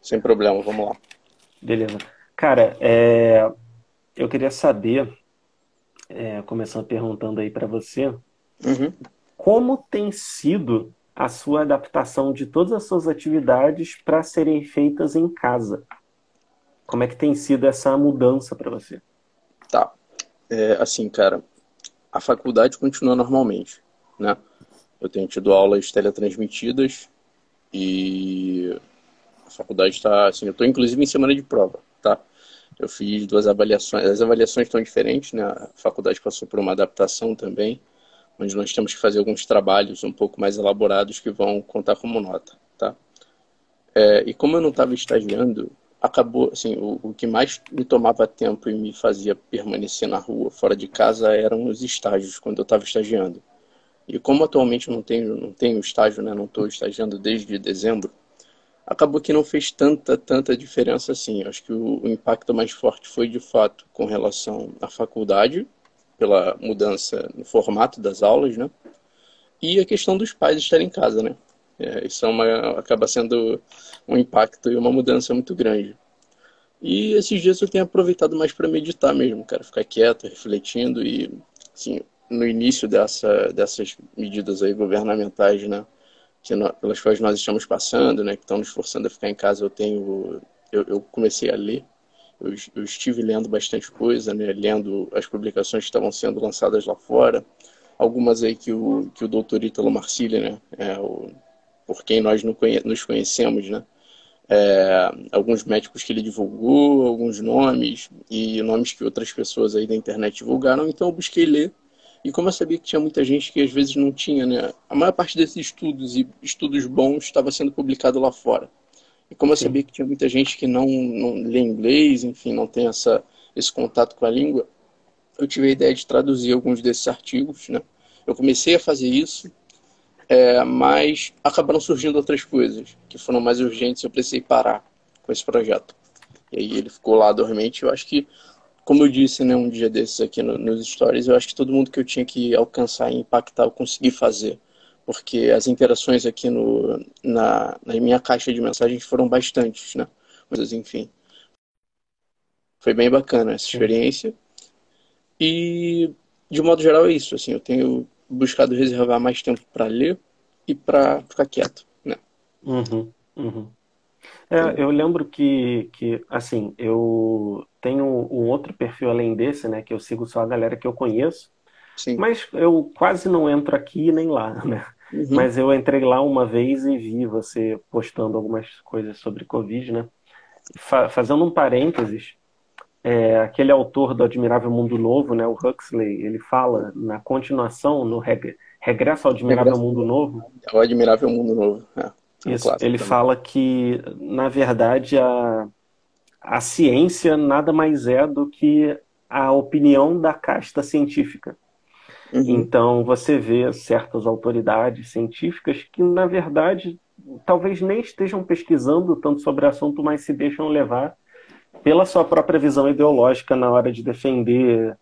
Sem problema, vamos lá. Beleza. Cara, é, eu queria saber, é, começando perguntando aí para você, uhum. como tem sido a sua adaptação de todas as suas atividades para serem feitas em casa? Como é que tem sido essa mudança para você? Tá. É, assim, cara, a faculdade continua normalmente, né? Eu tenho tido aulas teletransmitidas e faculdade está, assim, eu estou inclusive em semana de prova, tá? Eu fiz duas avaliações, as avaliações estão diferentes, né? A faculdade passou por uma adaptação também, onde nós temos que fazer alguns trabalhos um pouco mais elaborados que vão contar como nota, tá? É, e como eu não estava estagiando, acabou, assim, o, o, que mais me tomava tempo e me fazia permanecer na rua, fora de casa, eram os estágios, quando eu estava estagiando. E como atualmente eu não tenho, não tenho estágio, né, não estou estagiando desde dezembro, acabou que não fez tanta, tanta diferença assim. Acho que o, o impacto mais forte foi, de fato, com relação à faculdade, pela mudança no formato das aulas, né? E a questão dos pais estarem em casa, né? É, isso é uma, acaba sendo um impacto e uma mudança muito grande. E esses dias eu tenho aproveitado mais para meditar mesmo, cara, ficar quieto, refletindo e, assim, no início dessa, dessas medidas aí governamentais, né, nós, pelas quais nós estamos passando, né, que estão nos forçando a ficar em casa, eu tenho, eu, eu comecei a ler, eu, eu, estive lendo bastante coisa, né, lendo as publicações que estavam sendo lançadas lá fora, algumas aí que o, que o doutor Ítalo Marcilli, né, é o por quem nós nos conhecemos, né? É, alguns médicos que ele divulgou, alguns nomes e nomes que outras pessoas aí da internet divulgaram, então eu busquei ler. E como eu sabia que tinha muita gente que às vezes não tinha, né? A maior parte desses estudos e estudos bons estava sendo publicado lá fora. E como eu Sim. sabia que tinha muita gente que não, não lê inglês, enfim, não tem essa, esse contato com a língua, eu tive a ideia de traduzir alguns desses artigos, né? Eu comecei a fazer isso, é, mas acabaram surgindo outras coisas que foram mais urgentes. Eu precisei parar com esse projeto. E aí ele ficou lá dormente. Eu acho que, como eu disse né, um dia desses aqui no, nos stories, eu acho que todo mundo que eu tinha que alcançar e impactar eu consegui fazer. Porque as interações aqui no, na, na minha caixa de mensagens foram bastantes, né? Mas enfim. Foi bem bacana essa experiência. E, de modo geral, é isso. Assim, eu tenho buscado reservar mais tempo para ler e para ficar quieto, né? Uhum, uhum. É, eu lembro que, que, assim, eu tenho um outro perfil além desse, né? Que eu sigo só a galera que eu conheço. Sim. Mas eu quase não entro aqui nem lá, né? Uhum. Mas eu entrei lá uma vez e vi você postando algumas coisas sobre Covid, né? Fa fazendo um parênteses, é, aquele autor do Admirável Mundo Novo, né, o Huxley, ele fala na continuação, no reg Regresso ao Admirável Regresso. Mundo Novo. É o Admirável Mundo Novo. É, é Isso, ele também. fala que, na verdade, a, a ciência nada mais é do que a opinião da casta científica. Uhum. Então, você vê certas autoridades científicas que, na verdade, talvez nem estejam pesquisando tanto sobre o assunto, mas se deixam levar pela sua própria visão ideológica na hora de defender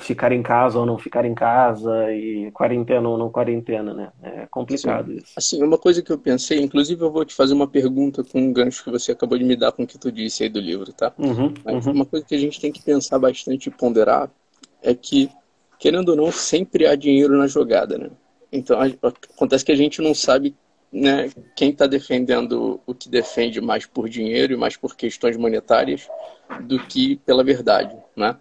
ficar em casa ou não ficar em casa e quarentena ou não quarentena, né? É complicado Sim. isso. Assim, uma coisa que eu pensei, inclusive eu vou te fazer uma pergunta com um gancho que você acabou de me dar com o que tu disse aí do livro, tá? Uhum, Mas uhum. uma coisa que a gente tem que pensar bastante e ponderar é que, querendo ou não, sempre há dinheiro na jogada, né? Então, acontece que a gente não sabe né, quem está defendendo o que defende mais por dinheiro e mais por questões monetárias do que pela verdade, né?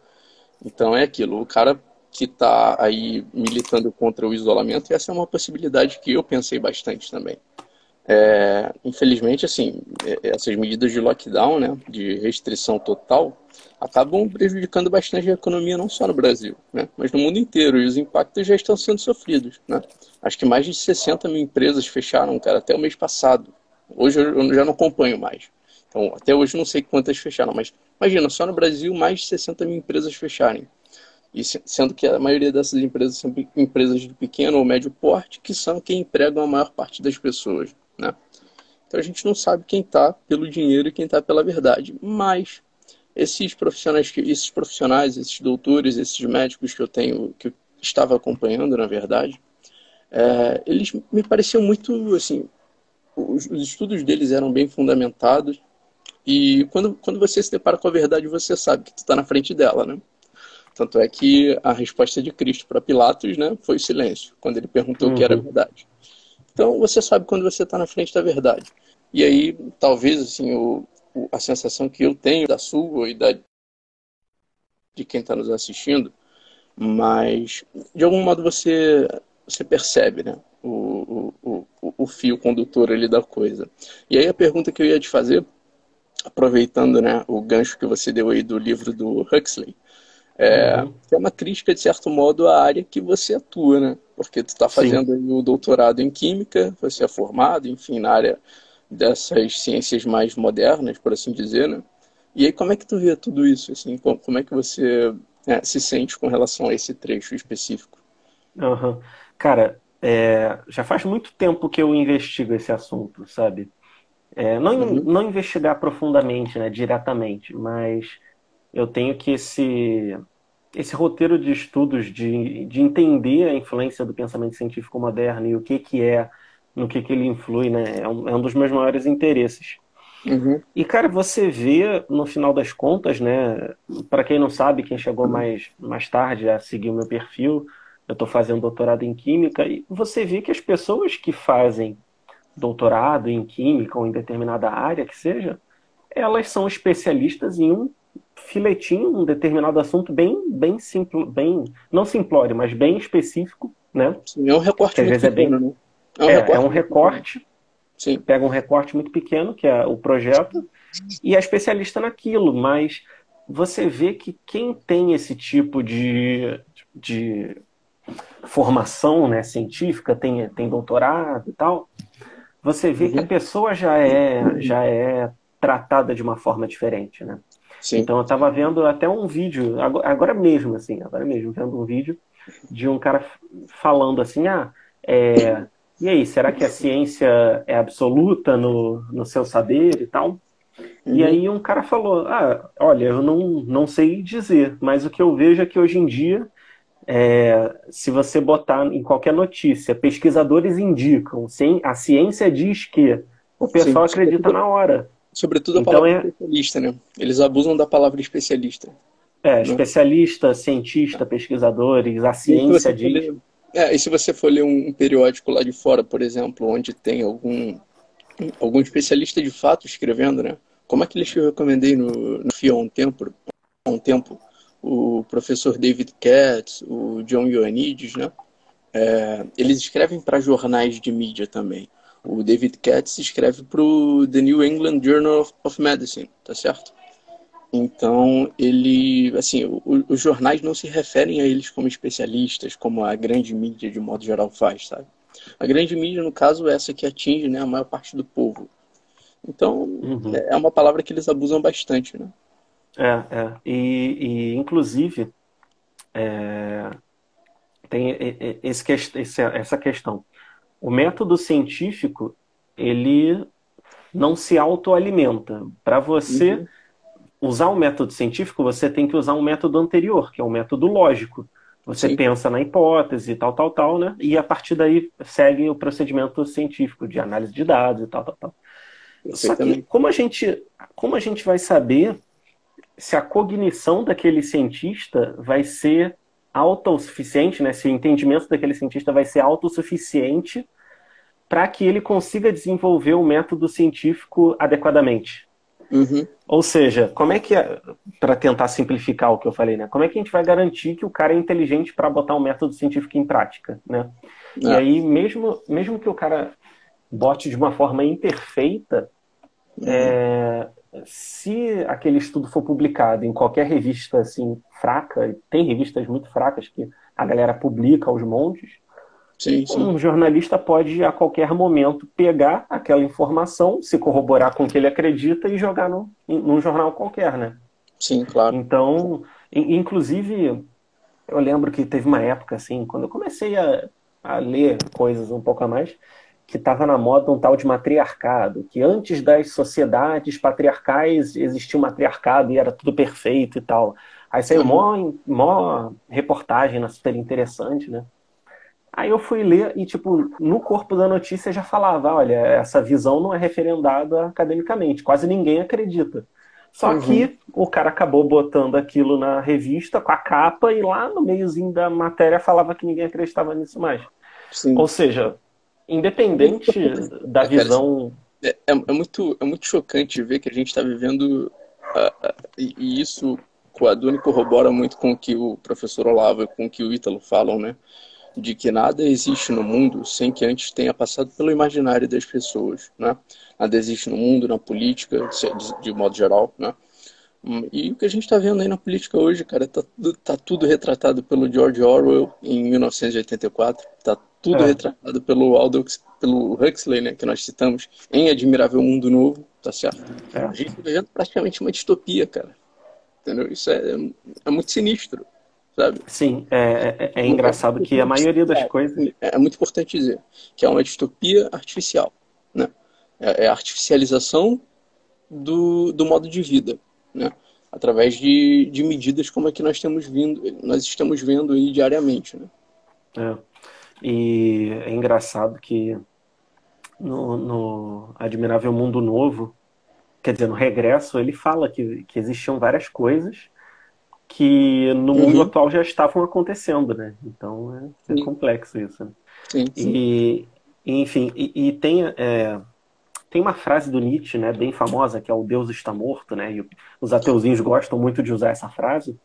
Então é aquilo, o cara que está aí militando contra o isolamento, essa é uma possibilidade que eu pensei bastante também. É, infelizmente, assim, é, essas medidas de lockdown, né, de restrição total, acabam prejudicando bastante a economia não só no Brasil, né, mas no mundo inteiro, e os impactos já estão sendo sofridos. Né? Acho que mais de 60 mil empresas fecharam, cara, até o mês passado. Hoje eu já não acompanho mais. Então, até hoje não sei quantas fecharam, mas imagina, só no Brasil mais de 60 mil empresas fecharem. E sendo que a maioria dessas empresas são empresas de pequeno ou médio porte, que são quem empregam a maior parte das pessoas. Né? Então a gente não sabe quem está pelo dinheiro e quem está pela verdade. Mas esses profissionais, que, esses profissionais, esses doutores, esses médicos que eu tenho, que eu estava acompanhando, na verdade, é, eles me pareciam muito assim os, os estudos deles eram bem fundamentados. E quando, quando você se depara com a verdade, você sabe que tu está na frente dela, né? Tanto é que a resposta de Cristo para Pilatos né, foi silêncio, quando ele perguntou uhum. o que era uhum. verdade. Então você sabe quando você está na frente da verdade. E aí, talvez, assim, o, o, a sensação que eu tenho da sua e da, de quem está nos assistindo, mas de algum modo você, você percebe, né? O, o, o, o fio condutor ali da coisa. E aí a pergunta que eu ia te fazer, aproveitando né, o gancho que você deu aí do livro do Huxley, é, uhum. é uma crítica, de certo modo, à área que você atua, né? Porque tu está fazendo o doutorado em Química, você é formado, enfim, na área dessas ciências mais modernas, por assim dizer, né? E aí, como é que tu vê tudo isso, assim? Como é que você é, se sente com relação a esse trecho específico? Uhum. Cara, é, já faz muito tempo que eu investigo esse assunto, sabe? É, não, uhum. não investigar profundamente, né, diretamente, mas eu tenho que esse, esse roteiro de estudos de, de entender a influência do pensamento científico moderno e o que, que é, no que, que ele influi, né? É um, é um dos meus maiores interesses. Uhum. E, cara, você vê, no final das contas, né? Para quem não sabe, quem chegou mais, mais tarde a seguir o meu perfil, eu estou fazendo doutorado em Química, e você vê que as pessoas que fazem doutorado em Química ou em determinada área que seja, elas são especialistas em um filetinho um determinado assunto bem, bem simples, bem, não simplório, mas bem específico, né? Sim, é um recorte muito pequeno, é, bem, né? é, um é, recorte, é um recorte Sim. pega um recorte muito pequeno, que é o projeto, e é especialista naquilo, mas você vê que quem tem esse tipo de, de formação né, científica, tem, tem doutorado e tal, você vê uhum. que a uhum. pessoa já é, já é tratada de uma forma diferente, né? Sim. Então eu estava vendo até um vídeo, agora mesmo, assim, agora mesmo, vendo um vídeo de um cara falando assim, ah, é, e aí, será que a ciência é absoluta no, no seu saber e tal? Uhum. E aí um cara falou, ah, olha, eu não, não sei dizer, mas o que eu vejo é que hoje em dia, é, se você botar em qualquer notícia, pesquisadores indicam, sim, a ciência diz que, o pessoal sim, acredita na hora. Sobretudo a então, palavra é... especialista, né? Eles abusam da palavra especialista. É, né? especialista, cientista, pesquisadores, a ciência diz. Ler... É, e se você for ler um periódico lá de fora, por exemplo, onde tem algum, algum especialista de fato escrevendo, né? Como aqueles que eu recomendei no, no FIA há um tempo, há um tempo o professor David Katz, o John Ioannidis, né? É, eles escrevem para jornais de mídia também. O David Katz escreve para o The New England Journal of Medicine, tá certo? Então, ele, assim, o, os jornais não se referem a eles como especialistas, como a grande mídia de modo geral faz, sabe? A grande mídia, no caso, é essa que atinge né, a maior parte do povo. Então, uhum. é uma palavra que eles abusam bastante, né? É, é. E, e inclusive, é, tem esse, essa questão o método científico ele não se autoalimenta. Para você uhum. usar o um método científico, você tem que usar um método anterior, que é um método lógico. Você Sim. pensa na hipótese, tal, tal, tal, né? E a partir daí segue o procedimento científico de análise de dados e tal, tal, tal. Só que como a gente, como a gente vai saber se a cognição daquele cientista vai ser autossuficiente, né? Se o entendimento daquele cientista vai ser autossuficiente para que ele consiga desenvolver o método científico adequadamente. Uhum. Ou seja, como é que, é, para tentar simplificar o que eu falei, né? Como é que a gente vai garantir que o cara é inteligente para botar um método científico em prática, né? E é. aí, mesmo, mesmo que o cara bote de uma forma imperfeita, uhum. é, se aquele estudo for publicado em qualquer revista assim fraca, tem revistas muito fracas que a galera publica aos montes, sim, sim. um jornalista pode a qualquer momento pegar aquela informação, se corroborar com o que ele acredita e jogar no, num jornal qualquer, né? Sim, claro. Então, inclusive, eu lembro que teve uma época assim, quando eu comecei a, a ler coisas um pouco a mais, que estava na moda um tal de matriarcado, que antes das sociedades patriarcais existia um matriarcado e era tudo perfeito e tal. Aí saiu uhum. mó, mó reportagem super interessante, né? Aí eu fui ler e, tipo, no corpo da notícia já falava, olha, essa visão não é referendada academicamente, quase ninguém acredita. Só uhum. que o cara acabou botando aquilo na revista com a capa e lá no meiozinho da matéria falava que ninguém acreditava nisso mais. Sim. Ou seja, independente da visão. É, é, é, muito, é muito chocante ver que a gente está vivendo. Uh, uh, e, e, isso o Aduni corrobora muito com o que o professor Olavo e com o que o Ítalo falam, né? de que nada existe no mundo sem que antes tenha passado pelo imaginário das pessoas, né? Nada existe no mundo, na política, de, de modo geral, né? E o que a gente está vendo aí na política hoje, cara, tá, tá, tudo retratado pelo George Orwell em 1984, tá tudo é. retratado pelo Aldous, pelo Huxley, né, que nós citamos, em Admirável Mundo Novo, tá certo? É. A gente está vendo praticamente uma distopia, cara. Entendeu? Isso é, é muito sinistro sabe? Sim, é, é, é engraçado que a maioria das é, coisas. É, muito importante dizer que é uma distopia artificial, né? É, é, a artificialização do, do modo de vida, né? Através de, de medidas como a que nós temos vindo, nós estamos vendo aí diariamente, né? É. E é engraçado que no, no Admirável Mundo Novo, quer dizer, no Regresso, ele fala que, que existiam várias coisas que no mundo uhum. atual já estavam acontecendo, né? Então é, é complexo isso. Né? Sim, sim. E, enfim, e, e tem, é, tem uma frase do Nietzsche, né, bem famosa, que é o Deus está morto, né? E os ateuzinhos gostam muito de usar essa frase.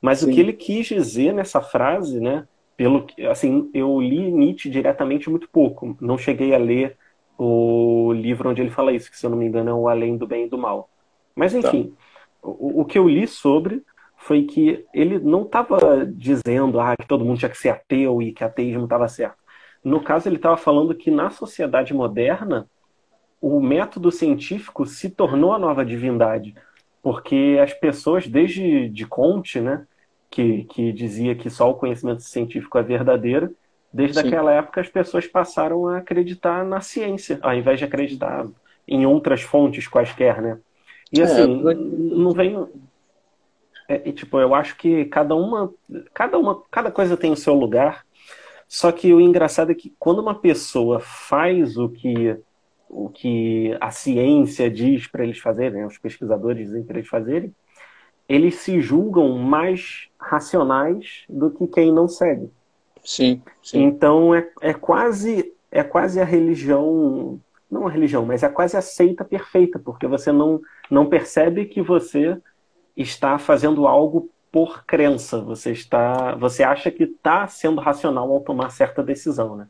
Mas sim. o que ele quis dizer nessa frase, né? Pelo que, assim, eu li Nietzsche diretamente muito pouco. Não cheguei a ler o livro onde ele fala isso, que se eu não me engano é o Além do Bem e do Mal. Mas enfim, tá. o, o que eu li sobre foi que ele não estava dizendo ah, que todo mundo tinha que ser ateu e que ateísmo estava certo. No caso, ele estava falando que na sociedade moderna, o método científico se tornou a nova divindade, porque as pessoas, desde de Conte, né, que, que dizia que só o conhecimento científico é verdadeiro, desde Sim. aquela época as pessoas passaram a acreditar na ciência, ao invés de acreditar em outras fontes quaisquer, né? E é, assim, é, não vem é, tipo, eu acho que cada uma, cada uma, cada coisa tem o seu lugar. Só que o engraçado é que quando uma pessoa faz o que o que a ciência diz para eles fazerem, né, os pesquisadores dizem para eles fazerem, eles se julgam mais racionais do que quem não segue. Sim. sim. Então é, é quase é quase a religião, não a religião, mas é quase a seita perfeita, porque você não não percebe que você está fazendo algo por crença. Você está, você acha que está sendo racional ao tomar certa decisão, né?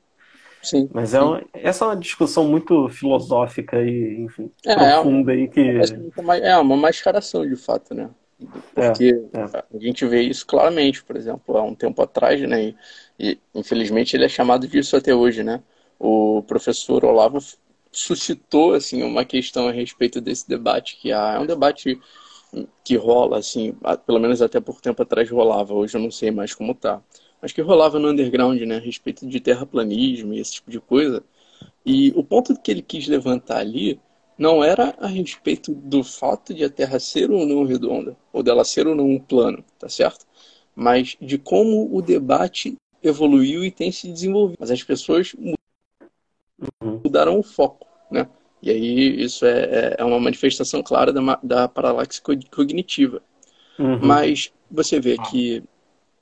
Sim. Mas é sim. uma, essa é uma discussão muito filosófica e, enfim, é, profunda é aí que é uma mascaração de fato, né? Porque é, é. a gente vê isso claramente, por exemplo, há um tempo atrás, né? E, e infelizmente ele é chamado disso até hoje, né? O professor Olavo suscitou assim uma questão a respeito desse debate que há, é um debate que rola, assim, pelo menos até por tempo atrás rolava, hoje eu não sei mais como tá, mas que rolava no underground, né, a respeito de terraplanismo e esse tipo de coisa. E o ponto que ele quis levantar ali não era a respeito do fato de a Terra ser ou não redonda, ou dela ser ou não um plano, tá certo? Mas de como o debate evoluiu e tem se desenvolvido. Mas as pessoas uhum. mudaram o foco, né? E aí isso é, é, é uma manifestação clara da, da paralaxe cognitiva. Uhum. Mas você vê que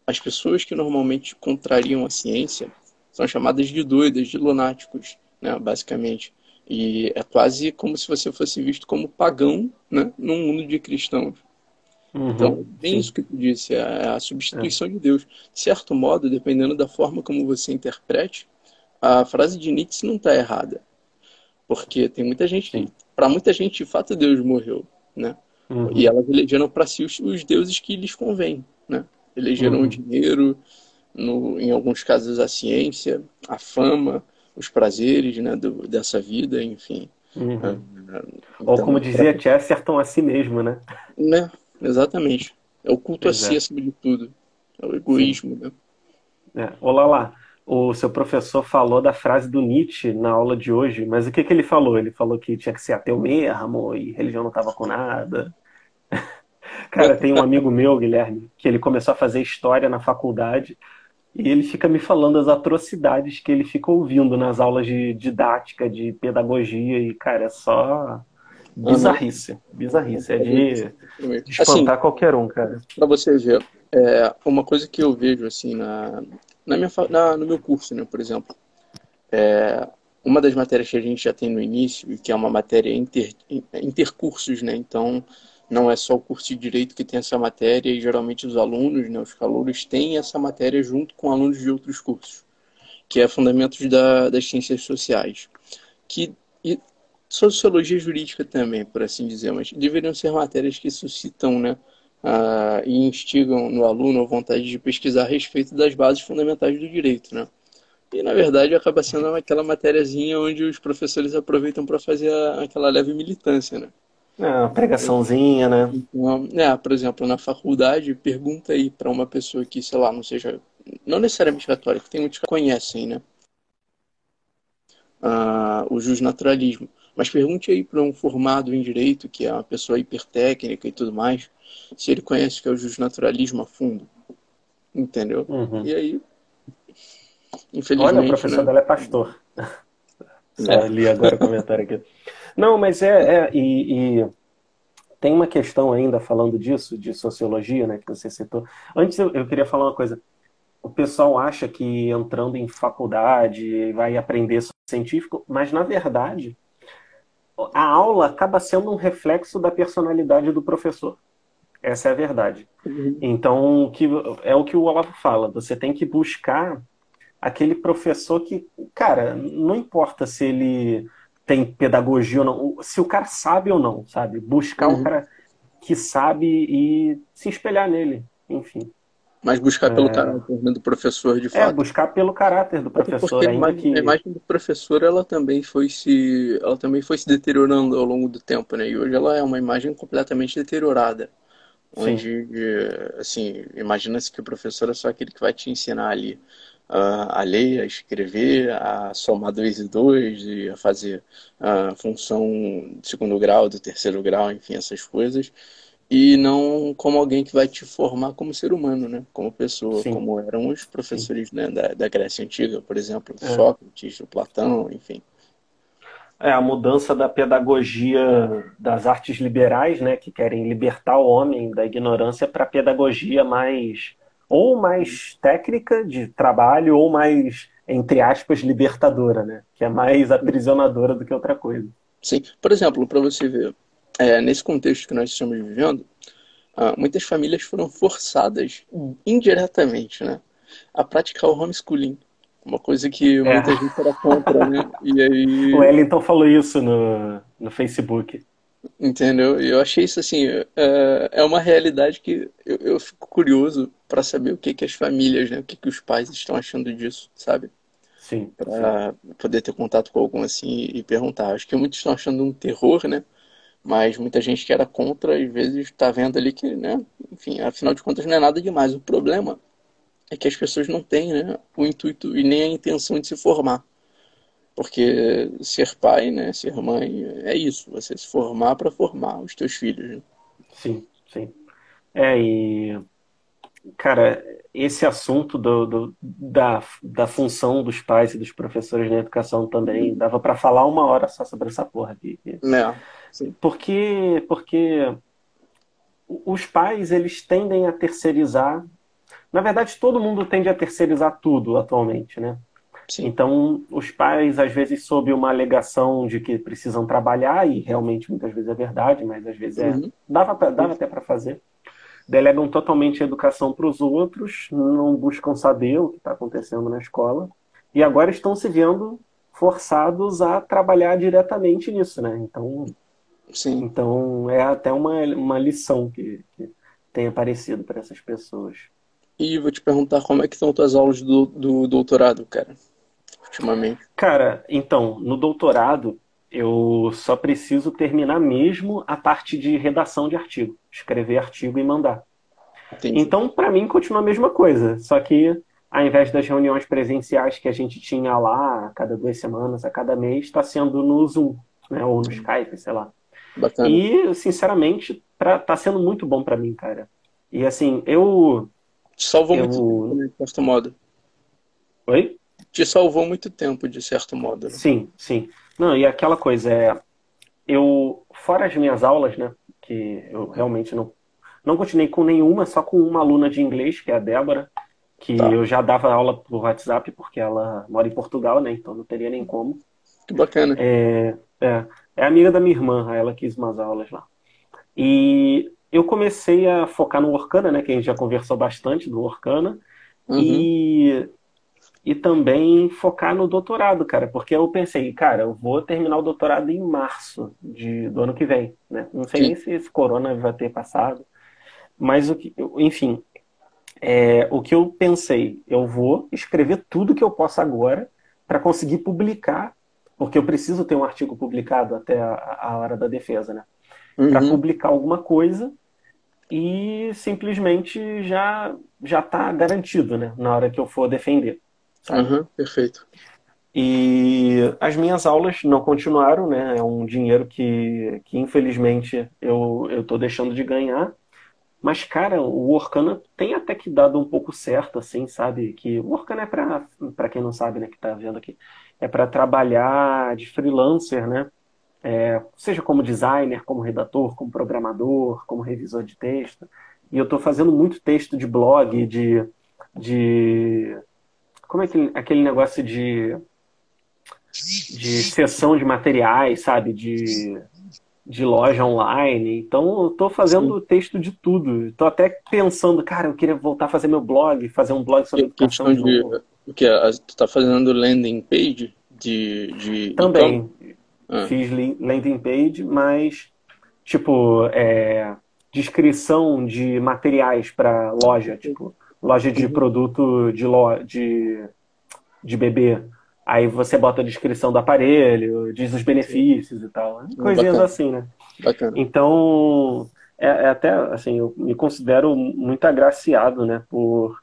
as pessoas que normalmente contrariam a ciência são chamadas de doidas, de lunáticos, né, basicamente. E é quase como se você fosse visto como pagão né, num mundo de cristãos. Uhum, então, bem sim. isso que tu disse, é a substituição é. de Deus. De certo modo, dependendo da forma como você interprete, a frase de Nietzsche não está errada. Porque tem muita gente, para muita gente, de fato, Deus morreu, né? Uhum. E elas elegeram para si os, os, deuses que lhes convém, né? Elegeram uhum. o dinheiro, no, em alguns casos a ciência, a fama, os prazeres né, do, dessa vida, enfim. Uhum. então, Ou como dizia pra... Chesterton, a si mesmo, né? Né, exatamente. É o culto a si acima de tudo. É o egoísmo, Sim. né? É. Olá lá o seu professor falou da frase do Nietzsche na aula de hoje, mas o que, que ele falou? Ele falou que tinha que ser ateu mesmo e religião não estava com nada. Cara, tem um amigo meu, Guilherme, que ele começou a fazer história na faculdade e ele fica me falando as atrocidades que ele fica ouvindo nas aulas de didática, de pedagogia, e, cara, é só bizarrice. Bizarrice. É de, de espantar assim, qualquer um, cara. Pra você ver, é, uma coisa que eu vejo, assim, na, na minha, na, no meu curso, né, por exemplo, é, uma das matérias que a gente já tem no início, e que é uma matéria inter, intercursos, né, então não é só o curso de Direito que tem essa matéria, e geralmente os alunos, né, os calouros, têm essa matéria junto com alunos de outros cursos, que é Fundamentos da, das Ciências Sociais. Que, e Sociologia Jurídica também, por assim dizer, mas deveriam ser matérias que suscitam né, e instigam no aluno a vontade de pesquisar a respeito das bases fundamentais do direito. Né? E, na verdade, acaba sendo aquela matériazinha onde os professores aproveitam para fazer aquela leve militância, né? É, uma pregaçãozinha, né? Então, é, por exemplo, na faculdade, pergunta aí para uma pessoa que, sei lá, não seja. Não necessariamente católica, tem muitos que conhecem, né? Ah, o justnaturalismo. Mas pergunte aí para um formado em direito, que é uma pessoa hipertécnica e tudo mais, se ele conhece o que é o justnaturalismo a fundo. Entendeu? Uhum. E aí. Infelizmente. Olha, o professor né? dela é pastor. É. li agora o comentário aqui. Não, mas é, é e, e, tem uma questão ainda falando disso, de sociologia, né, que você citou. Antes eu, eu queria falar uma coisa. O pessoal acha que entrando em faculdade vai aprender científico, mas na verdade a aula acaba sendo um reflexo da personalidade do professor. Essa é a verdade. Uhum. Então, que, é o que o Olavo fala. Você tem que buscar aquele professor que, cara, não importa se ele tem pedagogia ou não, se o cara sabe ou não, sabe? Buscar uhum. um cara que sabe e se espelhar nele, enfim. Mas buscar pelo é... caráter do professor, de é, fato. É, buscar pelo caráter do professor. a, imagem, que... a imagem do professor, ela também foi se, ela também foi se deteriorando ao longo do tempo, né? E hoje ela é uma imagem completamente deteriorada. Onde, Sim. assim, imagina-se que o professor é só aquele que vai te ensinar ali a ler, a escrever, a somar dois e dois, e a fazer a função de segundo grau, do terceiro grau, enfim, essas coisas e não como alguém que vai te formar como ser humano, né? Como pessoa, Sim. como eram os professores né, da, da Grécia Antiga, por exemplo, é. Sócrates, Platão, enfim. É, a mudança da pedagogia das artes liberais, né, que querem libertar o homem da ignorância para a pedagogia mais ou mais técnica de trabalho ou mais entre aspas libertadora, né, que é mais aprisionadora do que outra coisa. Sim, por exemplo, para você ver, é, nesse contexto que nós estamos vivendo, ah, muitas famílias foram forçadas indiretamente né, a praticar o homeschooling. Uma coisa que é. muita gente era contra, né? E aí... O Wellington falou isso no, no Facebook. Entendeu? E eu achei isso assim, é, é uma realidade que eu, eu fico curioso para saber o que, que as famílias, né, o que, que os pais estão achando disso, sabe? Sim. Para poder ter contato com algum assim e perguntar. Acho que muitos estão achando um terror, né? mas muita gente que era contra, às vezes está vendo ali que, né, enfim, afinal de contas não é nada demais. O problema é que as pessoas não têm né, o intuito e nem a intenção de se formar. Porque ser pai, né, ser mãe, é isso, você se formar para formar os teus filhos. Né? Sim, sim. É, e, cara, esse assunto do, do, da, da função dos pais e dos professores na educação também, dava para falar uma hora só sobre essa porra aqui. É. Sim. Porque, porque os pais eles tendem a terceirizar. Na verdade, todo mundo tende a terceirizar tudo atualmente, né? Sim. Então, os pais, às vezes, sob uma alegação de que precisam trabalhar, e realmente muitas vezes é verdade, mas às vezes é, uhum. dava, pra, dava até para fazer, delegam totalmente a educação para os outros, não buscam saber o que está acontecendo na escola, e agora estão se vendo forçados a trabalhar diretamente nisso, né? Então, Sim. Então é até uma, uma lição que, que tem aparecido para essas pessoas. E vou te perguntar como é que estão tuas aulas do, do doutorado, cara, ultimamente. Cara, então, no doutorado eu só preciso terminar mesmo a parte de redação de artigo, escrever artigo e mandar. Entendi. Então, para mim, continua a mesma coisa, só que ao invés das reuniões presenciais que a gente tinha lá a cada duas semanas, a cada mês, está sendo no Zoom, né, ou no Skype, sei lá. Bacana. E, sinceramente, pra, tá sendo muito bom para mim, cara. E assim, eu. Salvou eu... muito tempo, né, modo. Oi? Te salvou muito tempo, de certo modo. Né? Sim, sim. Não, e aquela coisa é. Eu, fora as minhas aulas, né? Que eu realmente não. Não continuei com nenhuma, só com uma aluna de inglês, que é a Débora, que tá. eu já dava aula por WhatsApp, porque ela mora em Portugal, né? Então não teria nem como. Que bacana. É, é, é amiga da minha irmã, ela quis umas aulas lá. E eu comecei a focar no Orkana, né? Que a gente já conversou bastante do Orkana. Uhum. E, e também focar no doutorado, cara. Porque eu pensei, cara, eu vou terminar o doutorado em março de, do ano que vem, né? Não sei Sim. nem se esse corona vai ter passado. Mas, o que, enfim, é, o que eu pensei, eu vou escrever tudo que eu posso agora para conseguir publicar, porque eu preciso ter um artigo publicado até a, a hora da defesa, né? Uhum. Para publicar alguma coisa e simplesmente já já está garantido, né? Na hora que eu for defender. Uhum, perfeito. E as minhas aulas não continuaram, né? É um dinheiro que, que infelizmente eu estou deixando de ganhar. Mas, cara, o Orkana tem até que dado um pouco certo, assim, sabe? Que o Orkana é para para quem não sabe, né, que tá vendo aqui, é para trabalhar de freelancer, né? É, seja como designer, como redator, como programador, como revisor de texto. E eu estou fazendo muito texto de blog, de, de como é que aquele negócio de de sessão de materiais, sabe? De de loja online. Então, eu tô fazendo Sim. texto de tudo. Tô até pensando, cara, eu queria voltar a fazer meu blog, fazer um blog sobre educação de, de O que? Tu tá fazendo landing page de... de Também. Ah. Fiz landing page, mas, tipo, é, descrição de materiais para loja, tipo, loja de uhum. produto de, lo, de, de bebê. Aí você bota a descrição do aparelho, diz os benefícios e tal. Né? Coisinhas Bacana. assim, né? Bacana. Então, é, é, até, assim, eu me considero muito agraciado, né? Por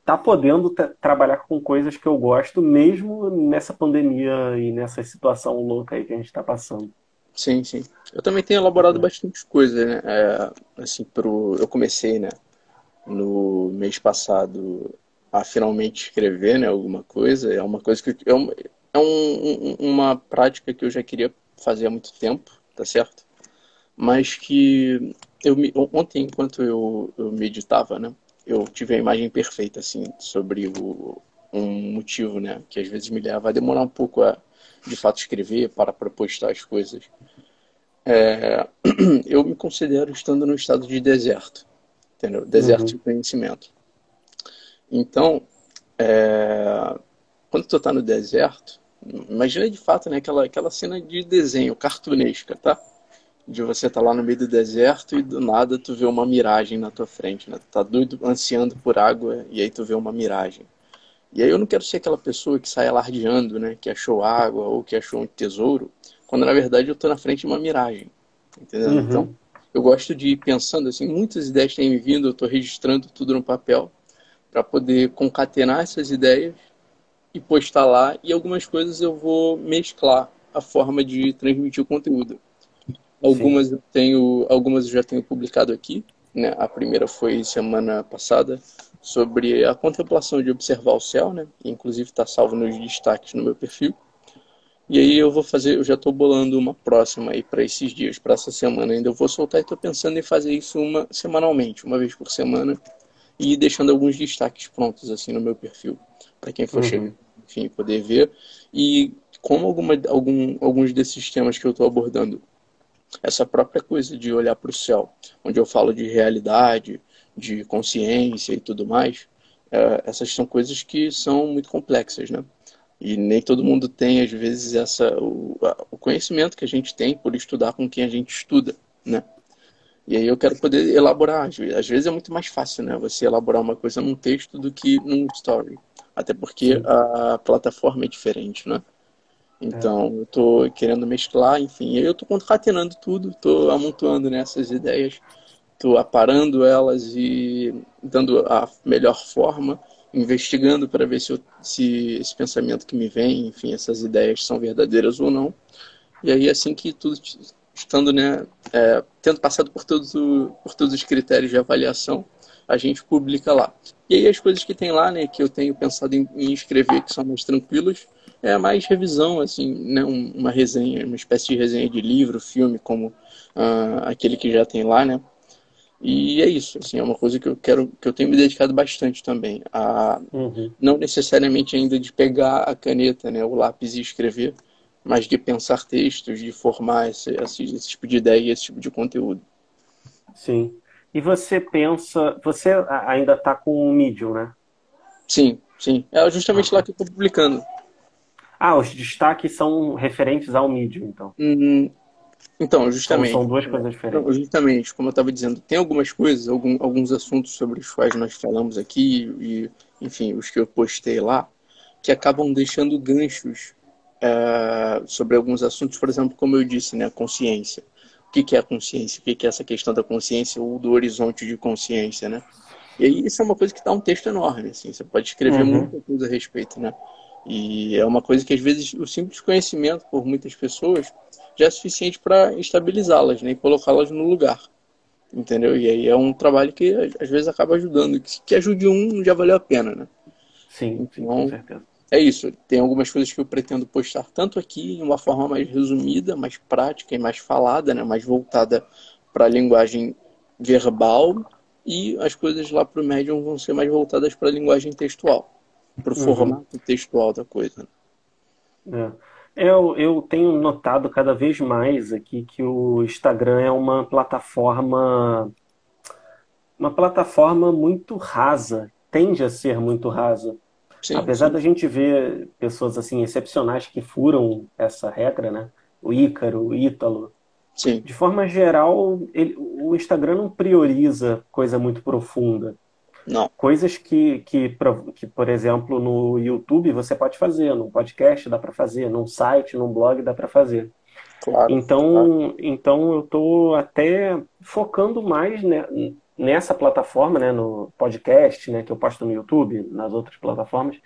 estar tá podendo trabalhar com coisas que eu gosto, mesmo nessa pandemia e nessa situação louca aí que a gente está passando. Sim, sim. Eu também tenho elaborado é. bastante coisa, né? É, assim, pro... eu comecei, né? No mês passado a finalmente escrever né, alguma coisa. É uma coisa que é, um, é um, uma prática que eu já queria fazer há muito tempo, tá certo? Mas que eu ontem, enquanto eu, eu meditava, né, eu tive a imagem perfeita assim sobre o, um motivo, né, que às vezes me leva a demorar um pouco a de fato escrever para propostar as coisas. É, eu me considero estando no estado de deserto, entendeu? Deserto uhum. de conhecimento. Então, é, quando tu tá no deserto, imagina de fato né, aquela, aquela cena de desenho cartunesca, tá? De você tá lá no meio do deserto e do nada tu vê uma miragem na tua frente, né? Tu tá doido, ansiando por água e aí tu vê uma miragem. E aí eu não quero ser aquela pessoa que sai alardeando, né? Que achou água ou que achou um tesouro, quando na verdade eu tô na frente de uma miragem. Entendeu? Uhum. Então, eu gosto de ir pensando assim, muitas ideias têm me vindo, eu tô registrando tudo no papel para poder concatenar essas ideias e postar lá. E algumas coisas eu vou mesclar a forma de transmitir o conteúdo. Algumas Sim. eu tenho, algumas eu já tenho publicado aqui. Né? A primeira foi semana passada sobre a contemplação de observar o céu, né? Inclusive está salvo nos destaques no meu perfil. E aí eu vou fazer, eu já estou bolando uma próxima aí para esses dias, para essa semana ainda. Eu vou soltar e estou pensando em fazer isso uma semanalmente, uma vez por semana, e deixando alguns destaques prontos assim no meu perfil, para quem for uhum. chegar, enfim, poder ver. E como alguma, algum, alguns desses temas que eu estou abordando, essa própria coisa de olhar para o céu, onde eu falo de realidade, de consciência e tudo mais, é, essas são coisas que são muito complexas, né? E nem todo mundo tem, às vezes, essa, o, o conhecimento que a gente tem por estudar com quem a gente estuda, né? E aí eu quero poder elaborar. Às vezes é muito mais fácil, né? Você elaborar uma coisa num texto do que num story. Até porque a plataforma é diferente, né? Então, é. eu tô querendo mesclar, enfim. Eu tô concatenando tudo, tô amontoando nessas ideias, tô aparando elas e dando a melhor forma, investigando para ver se, eu, se esse pensamento que me vem, enfim, essas ideias são verdadeiras ou não. E aí, assim que tudo estando, né, é, tendo passado por todos, o, por todos os critérios de avaliação, a gente publica lá. E aí as coisas que tem lá, né, que eu tenho pensado em, em escrever, que são mais tranquilas, é mais revisão, assim, né, uma resenha, uma espécie de resenha de livro, filme, como uh, aquele que já tem lá, né? E é isso, assim, é uma coisa que eu quero, que eu tenho me dedicado bastante também, a uhum. não necessariamente ainda de pegar a caneta, né, o lápis e escrever, mas de pensar textos, de formar esse, esse, esse tipo de ideia e esse tipo de conteúdo. Sim. E você pensa, você ainda está com o Medium, né? Sim, sim. É justamente lá que eu estou publicando. Ah, os destaques são referentes ao Medium, então. Hum, então, justamente. São duas coisas diferentes. Justamente, como eu estava dizendo, tem algumas coisas, algum, alguns assuntos sobre os quais nós falamos aqui, e, enfim, os que eu postei lá, que acabam deixando ganchos é, sobre alguns assuntos, por exemplo, como eu disse, né, a consciência. O que, que é a consciência? O que, que é essa questão da consciência ou do horizonte de consciência, né? E aí isso é uma coisa que dá um texto enorme, assim, você pode escrever uhum. muita coisa a respeito, né? E é uma coisa que às vezes o simples conhecimento por muitas pessoas já é suficiente para estabilizá-las né, e colocá-las no lugar. Entendeu? E aí é um trabalho que às vezes acaba ajudando. Que ajude um já valeu a pena, né? Sim, então, com certeza. É isso. Tem algumas coisas que eu pretendo postar tanto aqui em uma forma mais resumida, mais prática e mais falada, né? mais voltada para a linguagem verbal, e as coisas lá para o Medium vão ser mais voltadas para a linguagem textual, para o uhum. formato textual da coisa. É. Eu, eu tenho notado cada vez mais aqui que o Instagram é uma plataforma uma plataforma muito rasa, tende a ser muito rasa. Sim, Apesar sim. da gente ver pessoas assim excepcionais que furam essa regra, né? O Ícaro, o Ítalo. Sim. De forma geral, ele, o Instagram não prioriza coisa muito profunda. Não. Coisas que, que, que, por exemplo, no YouTube você pode fazer, no podcast dá para fazer, num site, num blog dá para fazer. Claro, então, claro. então eu estou até focando mais né, nessa plataforma, né, no podcast, né, que eu posto no YouTube, nas outras plataformas,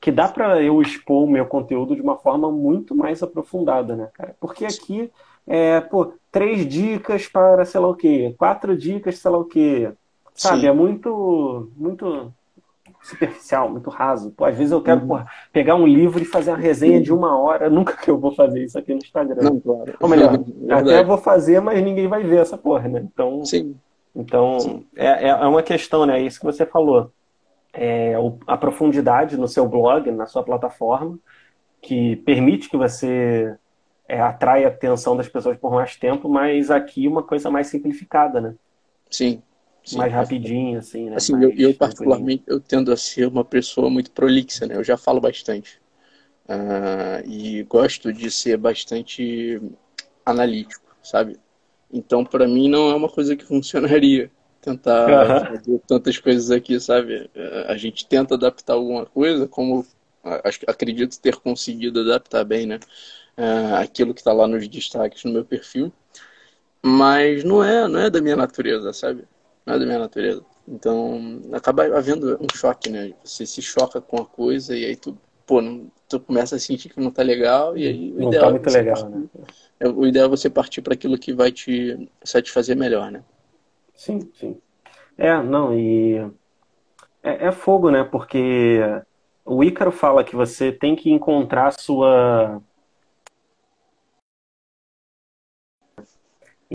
que dá para eu expor o meu conteúdo de uma forma muito mais aprofundada, né, cara? Porque aqui é, pô, três dicas para sei lá o quê, quatro dicas, sei lá o quê, Sabe, Sim. é muito, muito superficial, muito raso. Pô, às vezes eu quero uhum. porra, pegar um livro e fazer uma resenha de uma hora. Nunca que eu vou fazer isso aqui no Instagram. Não, claro. Ou melhor, até vou fazer, mas ninguém vai ver essa porra, né? Então, Sim. então Sim. É, é uma questão, né? É isso que você falou. É a profundidade no seu blog, na sua plataforma, que permite que você é, atraia a atenção das pessoas por mais tempo, mas aqui uma coisa mais simplificada, né? Sim, Sim, mais rapidinho, assim, né? Assim, eu, eu, particularmente, eu tendo a ser uma pessoa muito prolixa, né? Eu já falo bastante. Uh, e gosto de ser bastante analítico, sabe? Então, para mim, não é uma coisa que funcionaria tentar uhum. fazer tantas coisas aqui, sabe? A gente tenta adaptar alguma coisa, como acho, acredito ter conseguido adaptar bem, né? Uh, aquilo que está lá nos destaques no meu perfil. Mas não é, não é da minha natureza, sabe? Não é da minha natureza. Então, acaba havendo um choque, né? Você se choca com a coisa e aí tu, pô, não, tu começa a sentir que não tá legal e aí o não ideal tá é muito é legal, partir, né? É, o ideal é você partir para aquilo que vai te satisfazer melhor, né? Sim, sim. É, não, e é, é fogo, né? Porque o Ícaro fala que você tem que encontrar a sua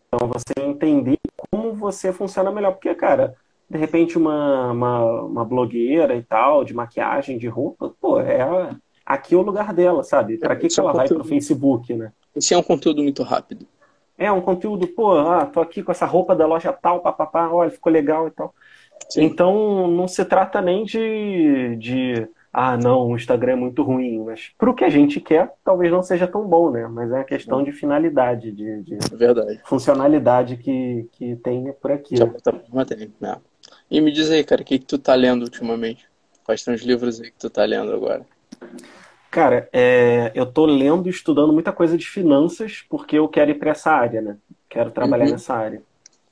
Então, você entender como você funciona melhor. Porque, cara, de repente uma, uma, uma blogueira e tal, de maquiagem, de roupa, pô, é aqui é o lugar dela, sabe? Para que, que ela é um vai conteúdo... pro Facebook, né? Esse é um conteúdo muito rápido. É, um conteúdo, pô, ah, tô aqui com essa roupa da loja tal, papapá, olha, ficou legal e tal. Sim. Então, não se trata nem de, de ah, não, o Instagram é muito ruim, mas para o que a gente quer, talvez não seja tão bom, né? Mas é uma questão de finalidade, de, de Verdade. funcionalidade que, que tem por aqui. né? tem, né? E me diz aí, cara, o que, que tu tá lendo ultimamente? Quais são os livros aí que tu tá lendo agora? Cara, é, eu tô lendo e estudando muita coisa de finanças porque eu quero ir para essa área, né? Quero trabalhar uhum. nessa área.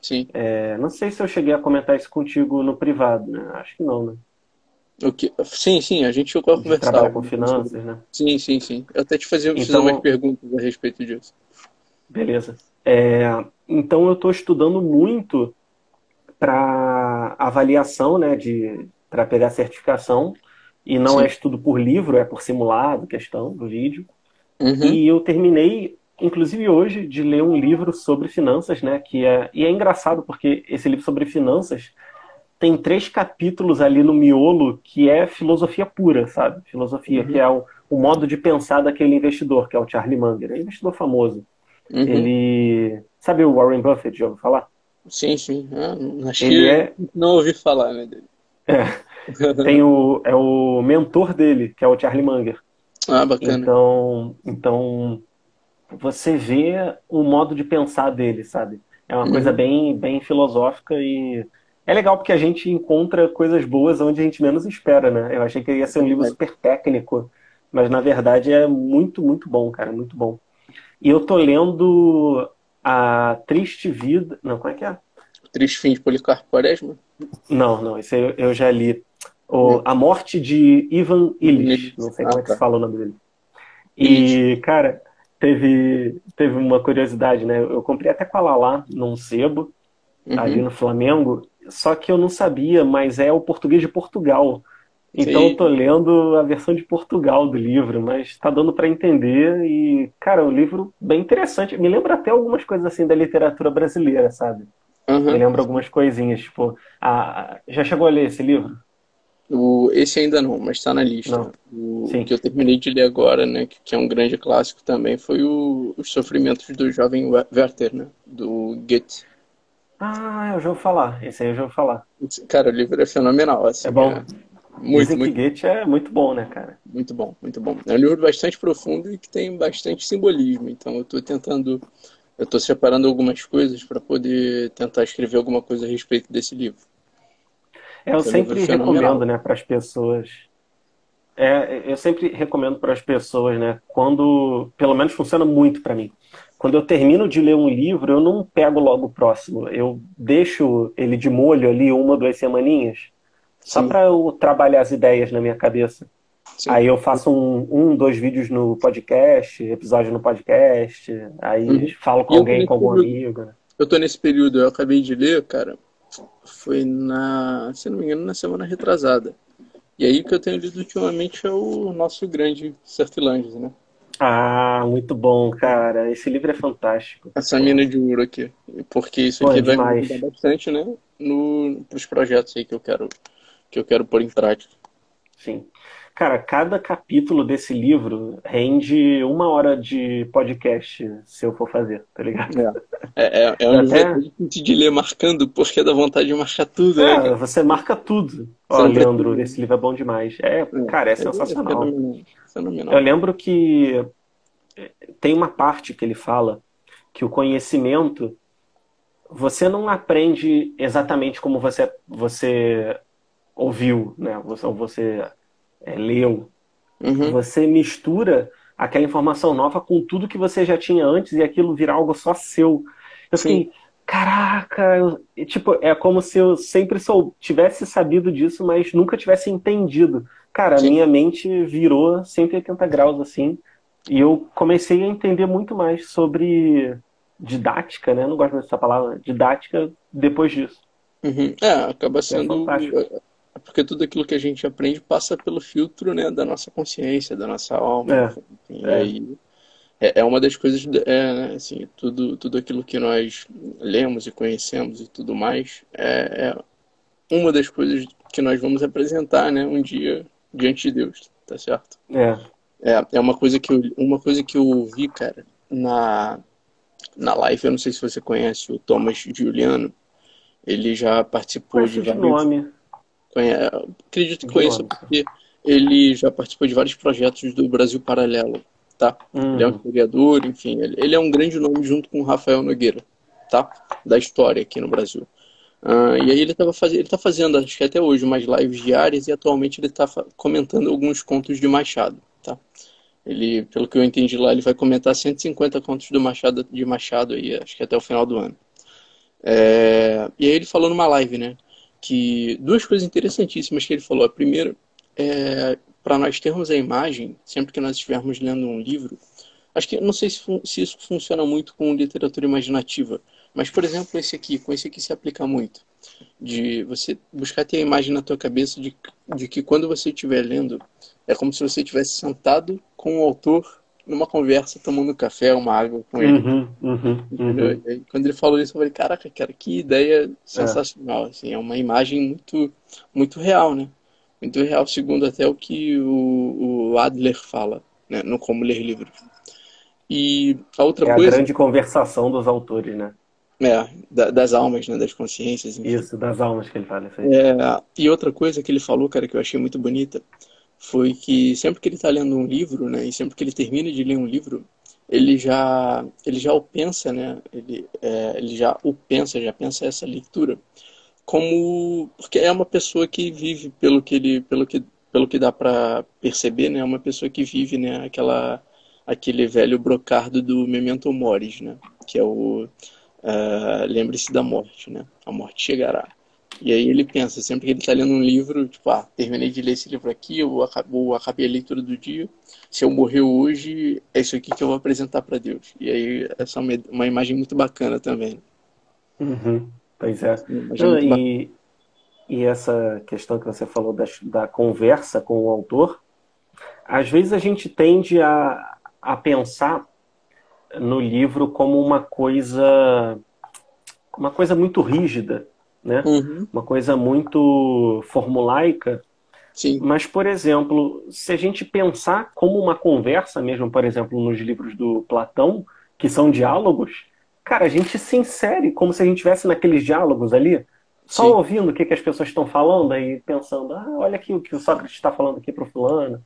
Sim. É, não sei se eu cheguei a comentar isso contigo no privado, né? Acho que não, né? O que... Sim, sim, a gente chegou a conversar. Trabalha com finanças, né? Sim, sim, sim. Eu até te fazia então... umas perguntas a respeito disso. Beleza. É... Então eu estou estudando muito para avaliação, né, de para pegar certificação e não Sim. é estudo por livro, é por simulado, questão do vídeo. Uhum. E eu terminei, inclusive hoje, de ler um livro sobre finanças, né? Que é e é engraçado porque esse livro sobre finanças tem três capítulos ali no miolo que é filosofia pura, sabe? Filosofia uhum. que é o, o, modo de pensar daquele investidor, que é o Charlie Munger, é um investidor famoso. Uhum. Ele sabe o Warren Buffett, já ouviu falar? Sim, sim. Ah, acho ele que é... não ouvi falar né, dele. É. Tem o, é o mentor dele, que é o Charlie Munger. Ah, bacana. Então, então você vê o modo de pensar dele, sabe? É uma uhum. coisa bem, bem filosófica e é legal porque a gente encontra coisas boas onde a gente menos espera, né? Eu achei que ia ser um livro super técnico, mas na verdade é muito, muito bom, cara, muito bom. E eu tô lendo a Triste Vida. Não, como é que é? Triste Fim de Policarpo Quaresma? Não, não, esse eu, eu já li. O, a Morte de Ivan Illich. Não sei como ah, é que tá. se fala o nome dele. E, cara, teve, teve uma curiosidade, né? Eu comprei até com a Lala num sebo, uhum. ali no Flamengo, só que eu não sabia, mas é o português de Portugal. Então Sim. eu tô lendo a versão de Portugal do livro, mas tá dando para entender e, cara, é um livro bem interessante. Me lembra até algumas coisas assim da literatura brasileira, sabe? Uhum. Me lembra algumas coisinhas, tipo, a... já chegou a ler esse livro? O, esse ainda não, mas está na lista. O, o, que eu terminei de ler agora, né, que, que é um grande clássico também, foi o, Os Sofrimentos do Jovem Werther, né, do Goethe. Ah, eu já vou falar. Esse aí eu já vou falar. Cara, o livro é fenomenal. Assim, é bom. É muito, muito... é muito bom, né, cara? Muito bom, muito bom. É um livro bastante profundo e que tem bastante simbolismo. Então, eu estou tentando, eu estou separando algumas coisas para poder tentar escrever alguma coisa a respeito desse livro. É, eu Esse sempre é recomendo, né, para as pessoas. É, eu sempre recomendo para as pessoas, né, quando, pelo menos funciona muito para mim quando eu termino de ler um livro, eu não pego logo o próximo. Eu deixo ele de molho ali uma, duas semaninhas, só para eu trabalhar as ideias na minha cabeça. Sim. Aí eu faço um, um, dois vídeos no podcast, episódio no podcast, aí uhum. falo com alguém, com algum período, amigo. Né? Eu tô nesse período, eu acabei de ler, cara, foi na, se não me engano, na semana retrasada. E aí o que eu tenho lido ultimamente é o nosso grande Surflanges, né? Ah, muito bom, cara. Esse livro é fantástico. Essa mina de ouro aqui. Porque isso Pô, aqui é vai me ajudar bastante, né? No, pros projetos aí que eu quero que eu quero pôr em prática. Sim. Cara, cada capítulo desse livro rende uma hora de podcast, se eu for fazer, tá ligado? É, é, é, é um Até... de ler marcando, porque dá vontade de marcar tudo. É, né? você marca tudo. Ó, Leandro, esse livro é bom demais. É, é cara, é, é sensacional. Fenomenal. Eu lembro que tem uma parte que ele fala que o conhecimento você não aprende exatamente como você, você ouviu, né? Você, você é, leu. Uhum. Você mistura aquela informação nova com tudo que você já tinha antes e aquilo virar algo só seu. Eu fiquei, caraca, eu, tipo, é como se eu sempre sou, tivesse sabido disso, mas nunca tivesse entendido. Cara, Sim. a minha mente virou 180 graus assim, e eu comecei a entender muito mais sobre didática, né? Não gosto dessa palavra, didática depois disso. Uhum. É, acaba é sendo. É porque tudo aquilo que a gente aprende passa pelo filtro né, da nossa consciência, da nossa alma. É. Enfim, é. Aí é, é uma das coisas, é, né, assim, tudo, tudo aquilo que nós lemos e conhecemos e tudo mais é, é uma das coisas que nós vamos apresentar, né, um dia diante de Deus, tá certo? É. É, é uma coisa que eu, uma coisa que eu vi, cara, na, na live, eu não sei se você conhece o Thomas Giuliano, ele já participou Conheço de vários... nome. Conhe... Acredito que conheça, porque ele já participou de vários projetos do Brasil Paralelo, tá? Ele é um historiador, uhum. enfim, ele, ele, é um grande nome junto com o Rafael Nogueira, tá? Da história aqui no Brasil. Uh, e aí ele estava fazendo, ele tá fazendo, acho que até hoje, umas lives diárias e atualmente ele está comentando alguns contos de Machado, tá? Ele, pelo que eu entendi lá, ele vai comentar 150 contos do Machado, de Machado aí, acho que até o final do ano. É, e aí ele falou numa live, né, que duas coisas interessantíssimas que ele falou. A primeira é para nós termos a imagem, sempre que nós estivermos lendo um livro, acho que não sei se, se isso funciona muito com literatura imaginativa, mas, por exemplo, esse aqui, com esse aqui se aplica muito. De você buscar ter a imagem na tua cabeça de, de que quando você estiver lendo, é como se você estivesse sentado com o autor numa conversa, tomando café, uma água com ele. Uhum, uhum, uhum. Aí, quando ele falou isso, eu falei, caraca, cara, que ideia sensacional. É. Assim, é uma imagem muito, muito real, né? Muito real, segundo até o que o, o Adler fala, né? no Como Ler Livros. E a outra é coisa... a grande conversação dos autores, né? É, das almas, né? Das consciências. Enfim. Isso, das almas que ele fala. É, e outra coisa que ele falou, cara, que eu achei muito bonita, foi que sempre que ele está lendo um livro, né, e sempre que ele termina de ler um livro, ele já ele já o pensa, né, ele, é, ele já o pensa, já pensa essa leitura como porque é uma pessoa que vive pelo que ele pelo que pelo que dá para perceber, né, é uma pessoa que vive, né, aquela aquele velho brocardo do Memento Mori, né, que é o uh, lembre-se da morte, né, a morte chegará. E aí ele pensa, sempre que ele está lendo um livro, tipo, ah, terminei de ler esse livro aqui, eu acabei a leitura do dia, se eu morrer hoje, é isso aqui que eu vou apresentar para Deus. E aí essa é uma, uma imagem muito bacana também. Uhum, pois é. Não, e, e essa questão que você falou da, da conversa com o autor, às vezes a gente tende a, a pensar no livro como uma coisa uma coisa muito rígida né? Uhum. Uma coisa muito formulaica. Sim. Mas, por exemplo, se a gente pensar como uma conversa mesmo, por exemplo, nos livros do Platão, que são diálogos, cara, a gente se insere como se a gente estivesse naqueles diálogos ali, só Sim. ouvindo o que, que as pessoas estão falando e pensando, ah, olha aqui o que o Sócrates está falando aqui para o fulano.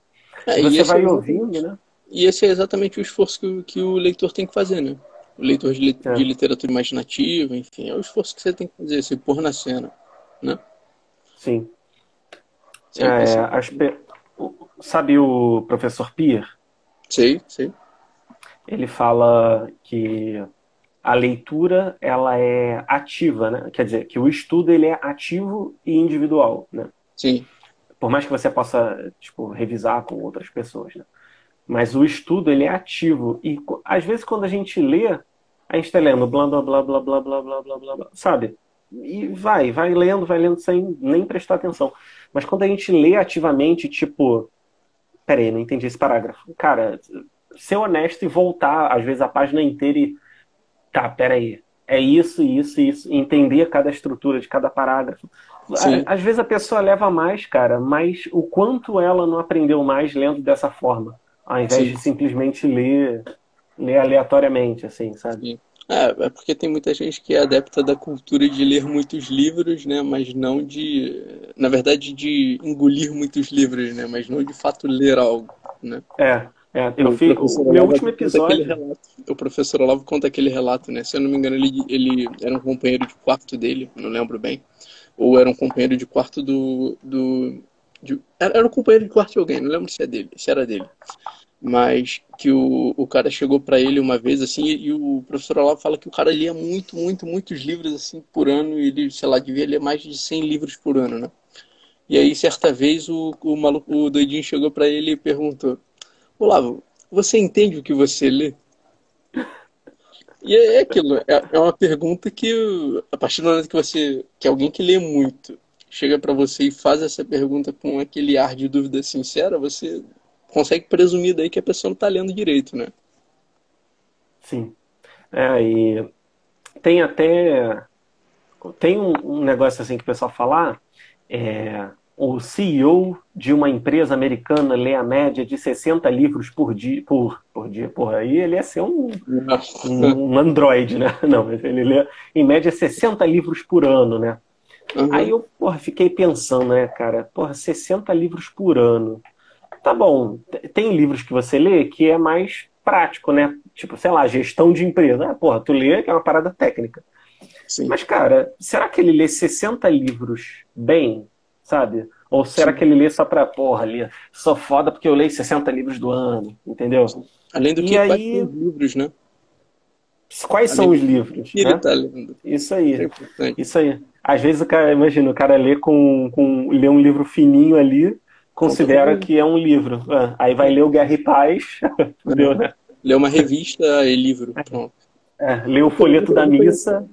É, você vai é ouvindo, né? E esse é exatamente o esforço que, que o leitor tem que fazer, né? o leitor de, é. de, literatura imaginativa, enfim, é o esforço que você tem que fazer, se pôr na cena, né? Sim. É, Sabe o professor Pier? Sei, sei. Ele fala que a leitura ela é ativa, né? Quer dizer, que o estudo ele é ativo e individual, né? Sim. Por mais que você possa, tipo, revisar com outras pessoas, né? Mas o estudo ele é ativo e às vezes quando a gente lê, a gente está lendo blá blá blá blá blá blá blá blá blá sabe? E vai, vai lendo, vai lendo sem nem prestar atenção. Mas quando a gente lê ativamente, tipo, peraí, não entendi esse parágrafo. Cara, ser honesto e voltar, às vezes, a página inteira e. Tá, peraí. É isso, isso, isso. Entender cada estrutura de cada parágrafo. Sim. Às vezes a pessoa leva mais, cara, mas o quanto ela não aprendeu mais lendo dessa forma, ao invés Sim. de simplesmente ler ler aleatoriamente, assim, sabe? É, é porque tem muita gente que é adepta da cultura de ler muitos livros, né? Mas não de. Na verdade, de engolir muitos livros, né? Mas não de fato ler algo, né? É. É, eu fiz, o meu último episódio. Relato, o professor Olavo conta aquele relato, né? Se eu não me engano, ele, ele era um companheiro de quarto dele, não lembro bem. Ou era um companheiro de quarto do. do de, era um companheiro de quarto de alguém, não lembro se é dele, se era dele mas que o, o cara chegou para ele uma vez assim e, e o professor Olavo fala que o cara lia muito, muito, muitos livros assim por ano e ele, sei lá, devia ler mais de 100 livros por ano, né? E aí certa vez o, o maluco, o doidinho chegou para ele e perguntou: "Olavo, você entende o que você lê?" E é, aquilo, é, é uma pergunta que a partir do momento que você, que alguém que lê muito, chega para você e faz essa pergunta com aquele ar de dúvida sincera, você consegue presumir daí que a pessoa não está lendo direito, né? Sim. É, e tem até. Tem um, um negócio assim que o pessoal fala. Ah, é, o CEO de uma empresa americana lê a média de 60 livros por dia. Por, por dia, por aí ele ia ser um, um, um android, né? Não, ele lê em média 60 livros por ano, né? Uhum. Aí eu porra, fiquei pensando, né, cara? Porra, 60 livros por ano. Tá bom, tem livros que você lê que é mais prático, né? Tipo, sei lá, gestão de empresa. Ah, porra, tu lê que é uma parada técnica. Sim. Mas, cara, será que ele lê 60 livros bem, sabe? Ou será Sim. que ele lê só pra, porra, ali, sou foda porque eu leio 60 livros do ano, entendeu? Além do que, e aí... livros, né? Quais Além são os livros? Que né? ele tá lendo. Isso aí. É isso aí. Às vezes o cara, imagina, o cara lê com, com lê um livro fininho ali, considera que é um livro. Ah, aí vai ler o Guerra e Paz. Deu, né? Lê uma revista e livro. Pronto. É, lê o folheto da missa.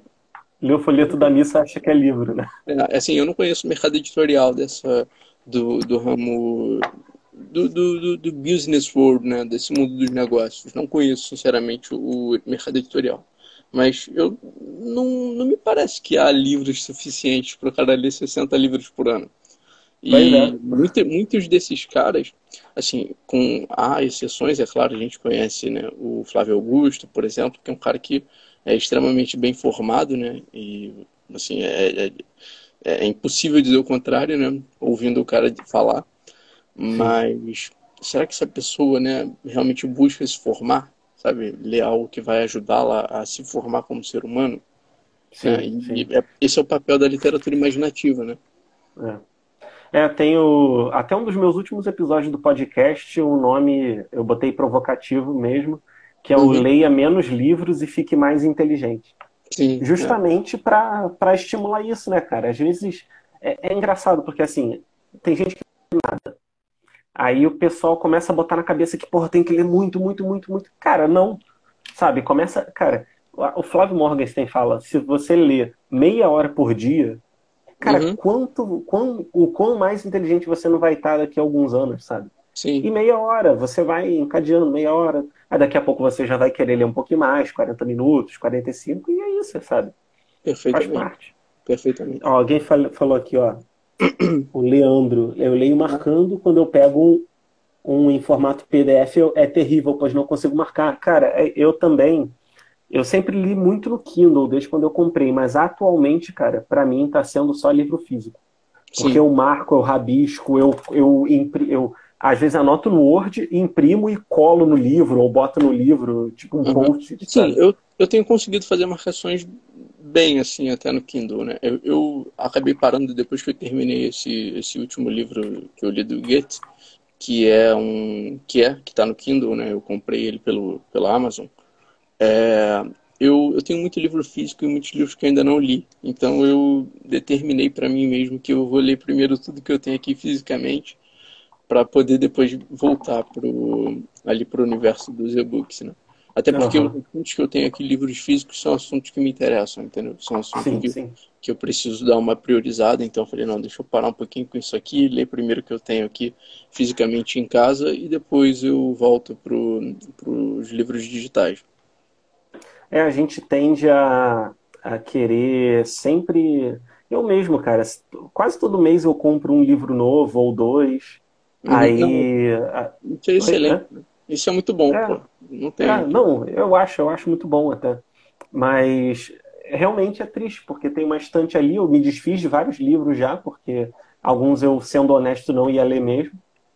lê o folheto da missa acha que é livro, né? É, assim, eu não conheço o mercado editorial dessa, do, do ramo do, do, do, business world, né? Desse mundo dos negócios. Não conheço, sinceramente, o mercado editorial. Mas eu não, não me parece que há livros suficientes para o cara ler 60 livros por ano. E é. muito, muitos desses caras, assim, com há exceções, é claro, a gente conhece né, o Flávio Augusto, por exemplo, que é um cara que é extremamente bem formado, né? E assim, é, é, é impossível dizer o contrário, né? Ouvindo o cara falar. Mas será que essa pessoa, né, realmente busca se formar? sabe? Ler algo que vai ajudá-la a se formar como ser humano. Sim, é, sim. É, esse é o papel da literatura imaginativa, né? É. é, tenho até um dos meus últimos episódios do podcast, o um nome eu botei provocativo mesmo, que é o uhum. Leia Menos Livros e Fique Mais Inteligente. Sim, Justamente é. para estimular isso, né, cara? Às vezes é, é engraçado, porque assim, tem gente que não nada. Aí o pessoal começa a botar na cabeça que, porra, tem que ler muito, muito, muito, muito. Cara, não. Sabe? Começa. Cara, o Flávio Morgenstern fala: se você lê meia hora por dia, cara, uhum. quanto, quão, o quão mais inteligente você não vai estar daqui a alguns anos, sabe? Sim. E meia hora, você vai encadeando meia hora. Aí daqui a pouco você já vai querer ler um pouquinho mais, 40 minutos, 45, e é isso, sabe? Perfeitamente. Faz parte. Perfeitamente. Ó, alguém falou aqui, ó o Leandro, eu leio marcando, quando eu pego um, um em formato PDF eu, é terrível, pois não consigo marcar. Cara, é, eu também, eu sempre li muito no Kindle desde quando eu comprei, mas atualmente, cara, para mim tá sendo só livro físico. Porque Sim. eu marco, eu rabisco, eu, eu, eu, eu às vezes anoto no Word, imprimo e colo no livro, ou boto no livro, tipo um uhum. post. Sim, eu, eu tenho conseguido fazer marcações bem, assim, até no Kindle, né? Eu, eu, acabei parando depois que eu terminei esse, esse último livro que eu li do Goethe, que é um... que é, que tá no Kindle, né? Eu comprei ele pelo, pela Amazon. É, eu, eu tenho muito livro físico e muitos livros que ainda não li. Então eu determinei para mim mesmo que eu vou ler primeiro tudo que eu tenho aqui fisicamente para poder depois voltar pro, ali para o universo dos e-books, né? Até porque uhum. os assuntos que eu tenho aqui, livros físicos, são assuntos que me interessam, entendeu? São assuntos sim, que, sim. que eu preciso dar uma priorizada. Então eu falei, não, deixa eu parar um pouquinho com isso aqui, ler primeiro o que eu tenho aqui fisicamente em casa e depois eu volto para os livros digitais. É, a gente tende a, a querer sempre. Eu mesmo, cara, quase todo mês eu compro um livro novo ou dois. Uhum. Aí. Não, isso é excelente. Né? Isso é muito bom, é, pô. Não tem. É, não, eu acho, eu acho muito bom até. Mas realmente é triste, porque tem uma estante ali, eu me desfiz de vários livros já, porque alguns eu, sendo honesto, não ia ler mesmo.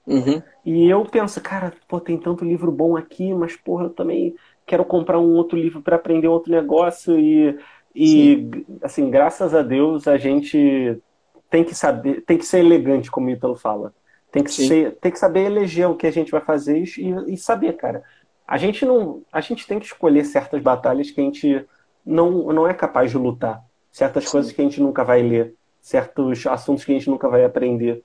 Uhum. E eu penso, cara, pô, tem tanto livro bom aqui, mas, porra, eu também quero comprar um outro livro para aprender outro negócio e, e assim, graças a Deus a gente tem que saber, tem que ser elegante, como o Ítalo fala. Tem que, ser, tem que saber eleger o que a gente vai fazer e, e, saber, cara. A gente não. A gente tem que escolher certas batalhas que a gente não, não é capaz de lutar. Certas Sim. coisas que a gente nunca vai ler. Certos assuntos que a gente nunca vai aprender.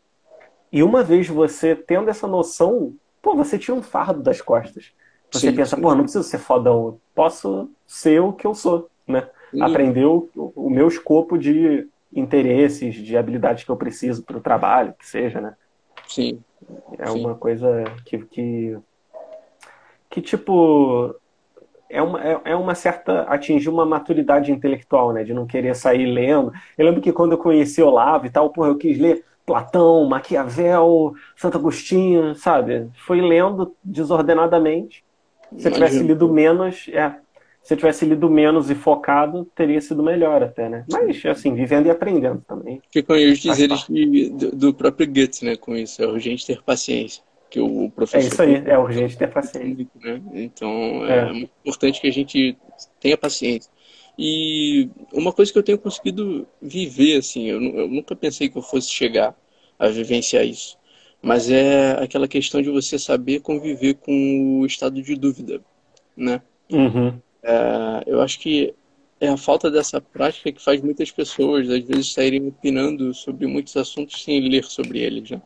E uma vez você tendo essa noção, pô, você tira um fardo das costas. Você sim, pensa, sim. pô, não preciso ser fodão, posso ser o que eu sou, né? Aprender o, o meu escopo de interesses, de habilidades que eu preciso para o trabalho, que seja, né? Sim. É Sim. uma coisa que, que, que tipo, é uma, é, é uma certa. atingir uma maturidade intelectual, né? De não querer sair lendo. Eu lembro que quando eu conheci Olavo e tal, porra, eu quis ler Platão, Maquiavel, Santo Agostinho, sabe? Fui lendo desordenadamente. Se eu tivesse lido menos, é, se eu tivesse lido menos e focado, teria sido melhor até, né? Mas, assim, vivendo e aprendendo também. Ficam aí os dizeres de, do, próprio Goethe, né, com isso. É urgente ter paciência. Que o professor... É isso aí, é urgente ter paciência. Né? Então, é. é muito importante que a gente tenha paciência. E uma coisa que eu tenho conseguido viver, assim, eu, eu nunca pensei que eu fosse chegar a vivenciar isso. Mas é aquela questão de você saber conviver com o estado de dúvida, né? Uhum. É, eu acho que é a falta dessa prática que faz muitas pessoas, às vezes, saírem opinando sobre muitos assuntos sem ler sobre eles, né?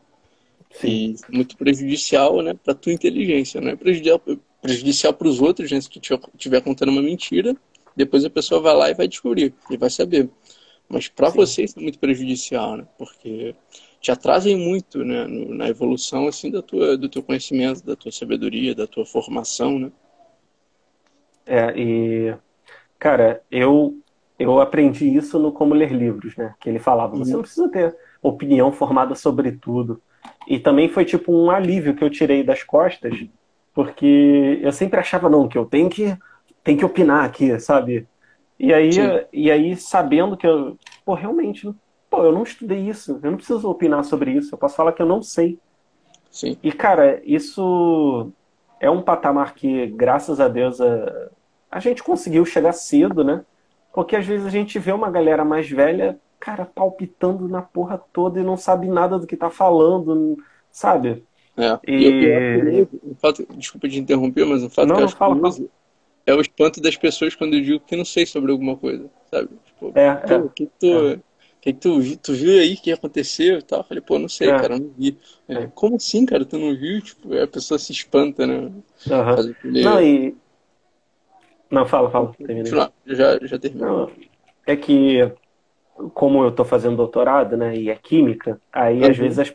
Sim. E muito prejudicial, né, para tua inteligência, né? Prejudicial, prejudicial para os outros, né? Se tu estiver contando uma mentira, Depois a pessoa vai lá e vai descobrir, e vai saber. Mas para você isso é muito prejudicial, né? Porque te atrasem muito né, na evolução assim da tua, do teu conhecimento, da tua sabedoria, da tua formação, né? É, e cara, eu eu aprendi isso no Como Ler Livros, né? Que ele falava, você uhum. não precisa ter opinião formada sobre tudo. E também foi tipo um alívio que eu tirei das costas, porque eu sempre achava não que eu tenho que tenho que opinar aqui, sabe? E aí, e aí sabendo que eu, pô, realmente pô, eu não estudei isso, eu não preciso opinar sobre isso, eu posso falar que eu não sei. Sim. E, cara, isso é um patamar que, graças a Deus, a, a gente conseguiu chegar cedo, né? Porque às vezes a gente vê uma galera mais velha, cara, palpitando na porra toda e não sabe nada do que tá falando, sabe? É. E... o fato, desculpa te interromper, mas o fato não, que eu acho fala, curioso fala. é o espanto das pessoas quando eu digo que não sei sobre alguma coisa, sabe? Tipo, é, é. que tu, é que, que tu, tu viu aí que aconteceu e tal? Eu falei, pô, não sei, é. cara, não vi. É. Como assim, cara, tu não viu? Tipo, a pessoa se espanta, né? Uhum. Não, e. Não, fala, fala. Não, já, já terminou. É que, como eu tô fazendo doutorado, né, e é química, aí uhum. às vezes as,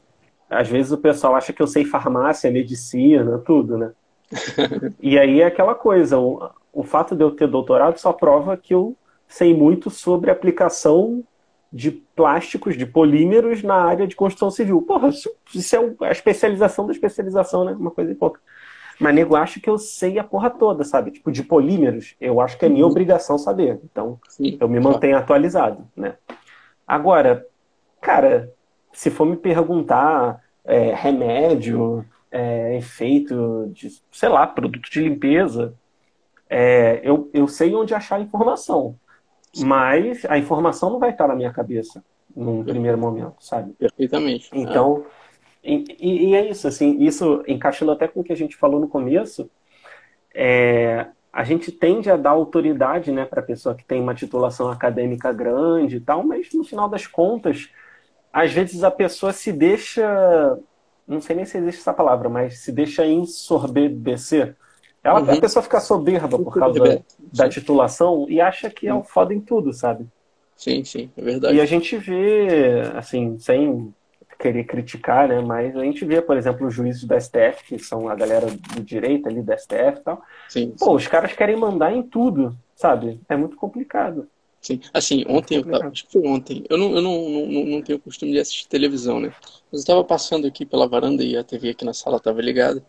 às vezes o pessoal acha que eu sei farmácia, medicina, tudo, né? e aí é aquela coisa, o, o fato de eu ter doutorado só prova que eu sei muito sobre aplicação de plásticos, de polímeros na área de construção civil. Porra, isso é a especialização da especialização, né? Uma coisa e pouca. Mas nego acha que eu sei a porra toda, sabe? Tipo, de polímeros, eu acho que é minha uhum. obrigação saber. Então, Sim, eu me mantenho atualizado, né? Agora, cara, se for me perguntar é, remédio, é, efeito de, sei lá, produto de limpeza, é, eu, eu sei onde achar informação. Mas a informação não vai estar na minha cabeça num primeiro momento, sabe? Perfeitamente. Então, é. e, e, é isso, assim, isso encaixando até com o que a gente falou no começo, é, a gente tende a dar autoridade, né, para a pessoa que tem uma titulação acadêmica grande e tal, mas no final das contas, às vezes a pessoa se deixa, não sei nem se existe essa palavra, mas se deixa ensorbecer ela, uhum. A pessoa fica soberba por causa da, da titulação e acha que é o foda em tudo, sabe? Sim, sim, é verdade. E a gente vê, assim, sem querer criticar, né? Mas a gente vê, por exemplo, os juízes da STF, que são a galera do direito ali da STF e tal. Sim, Pô, sim. os caras querem mandar em tudo, sabe? É muito complicado. Sim, assim, ontem, eu tava, acho que foi ontem, eu não, eu não, não, não tenho costume de assistir televisão, né? Mas eu estava passando aqui pela varanda e a TV aqui na sala estava ligada.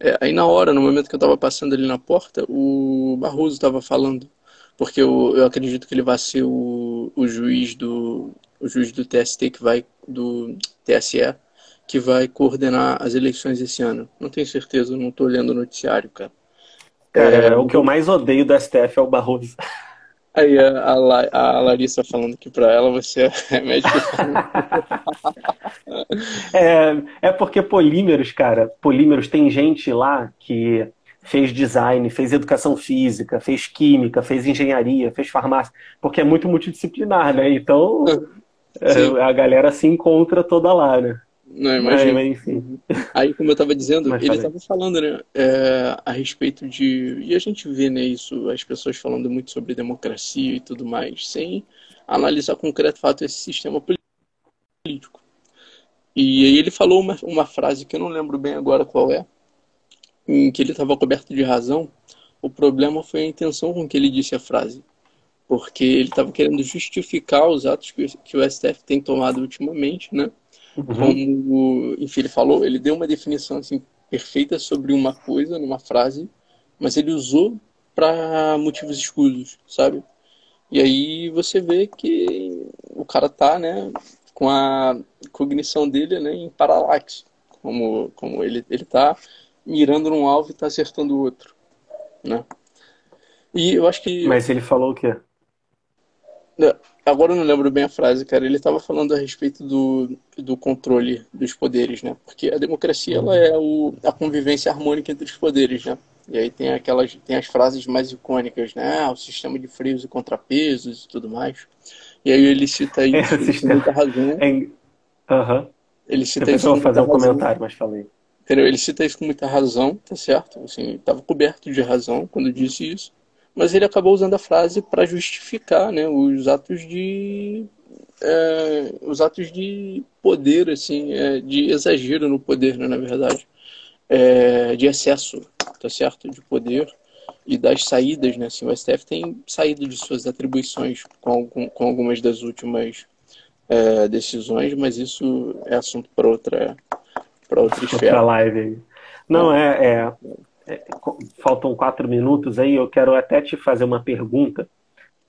É, aí na hora, no momento que eu estava passando ali na porta, o Barroso estava falando, porque eu, eu acredito que ele vai ser o, o juiz do o juiz do TST que vai do TSE que vai coordenar as eleições esse ano. Não tenho certeza, não estou olhando o noticiário, cara. Cara, é, o que eu mais odeio do STF é o Barroso. Aí a, a, a Larissa falando que para ela você é médico. é, é porque polímeros, cara, polímeros tem gente lá que fez design, fez educação física, fez química, fez engenharia, fez farmácia, porque é muito multidisciplinar, né? Então é, a galera se encontra toda lá, né? Não, imagina. Mas, enfim. Aí, como eu estava dizendo, mas ele estava falando, né, é, a respeito de. E a gente vê, né, isso, as pessoas falando muito sobre democracia e tudo mais, sem analisar concreto fato esse sistema político. E aí ele falou uma, uma frase que eu não lembro bem agora qual é, em que ele estava coberto de razão. O problema foi a intenção com que ele disse a frase. Porque ele estava querendo justificar os atos que, que o STF tem tomado ultimamente, né? Uhum. Como, enfim, ele falou, ele deu uma definição assim, perfeita sobre uma coisa numa frase, mas ele usou para motivos escusos, sabe? E aí você vê que o cara tá, né, com a cognição dele, né, em paralaxe, como como ele ele tá mirando num alvo e tá acertando o outro, né? E eu acho que Mas ele falou o quê? Agora eu não lembro bem a frase, cara. Ele estava falando a respeito do, do controle dos poderes, né? Porque a democracia ela é o, a convivência harmônica entre os poderes, né? E aí tem aquelas tem as frases mais icônicas, né? Ah, o sistema de freios e contrapesos e tudo mais. E aí ele cita isso é, com muita razão. É... Uhum. Ele cita Depois isso eu vou fazer um razão. comentário, mas falei. Entendeu? Ele cita isso com muita razão, tá certo? Assim, estava coberto de razão quando disse isso mas ele acabou usando a frase para justificar né, os atos de é, os atos de poder, assim, é, de exagero no poder, né, na verdade, é, de excesso, tá certo, de poder e das saídas, né, assim, o STF tem saído de suas atribuições com, com, com algumas das últimas é, decisões, mas isso é assunto para outra para outra esfera. Outra live. Não é, é, faltam quatro minutos aí. Eu quero até te fazer uma pergunta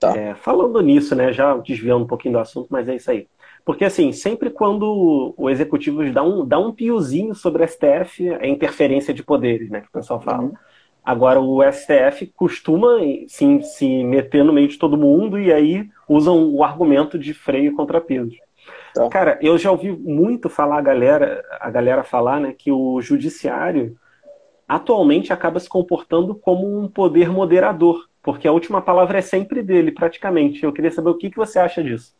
Tá. É, falando nisso, né, já desviando um pouquinho do assunto, mas é isso aí. Porque, assim, sempre quando o executivo dá um, dá um piozinho sobre o STF, é interferência de poderes, né, que o pessoal fala. Uhum. Agora, o STF costuma sim, se meter no meio de todo mundo e aí usam o argumento de freio e contrapeso. Tá. Cara, eu já ouvi muito falar a galera, a galera falar né, que o judiciário atualmente acaba se comportando como um poder moderador porque a última palavra é sempre dele, praticamente. Eu queria saber o que, que você acha disso.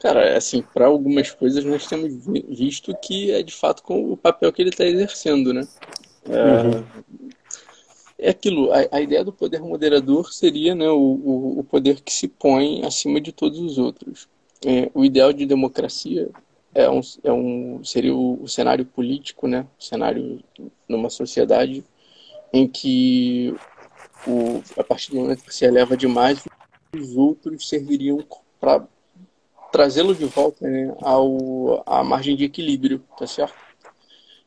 Cara, assim, para algumas coisas nós temos visto que é de fato com o papel que ele está exercendo, né? É, uhum. é aquilo, a, a, ideia do poder moderador seria né, o, o, o, poder que se põe acima de todos os outros. É, o ideal de democracia é um, é um, seria o, o cenário político, né? O cenário numa sociedade em que o, a partir do momento que se eleva demais, os outros serviriam para trazê-lo de volta né, ao, à margem de equilíbrio, tá certo?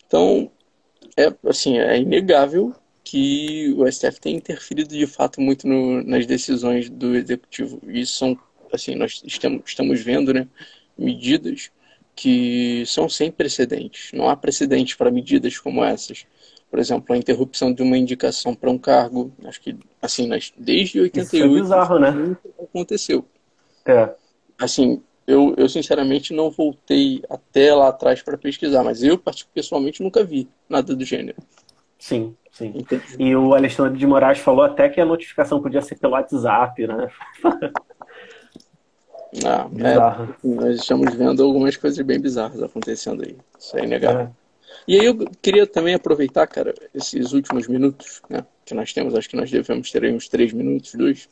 Então, é, assim, é inegável que o STF tem interferido de fato muito no, nas decisões do executivo. E são, assim, nós estamos, estamos vendo, né, medidas que são sem precedentes. Não há precedentes para medidas como essas por exemplo, a interrupção de uma indicação para um cargo. Acho que, assim, desde 88 Isso é bizarro, né? aconteceu. É. Assim, eu, eu sinceramente não voltei até lá atrás para pesquisar, mas eu, pessoalmente, nunca vi nada do gênero. Sim, sim. Entendi. E o Alexandre de Moraes falou até que a notificação podia ser pelo WhatsApp, né? Ah, é, nós estamos vendo algumas coisas bem bizarras acontecendo aí. Isso é inegável. É. E aí eu queria também aproveitar, cara, esses últimos minutos, né, que nós temos, acho que nós devemos ter aí uns três minutos, dois,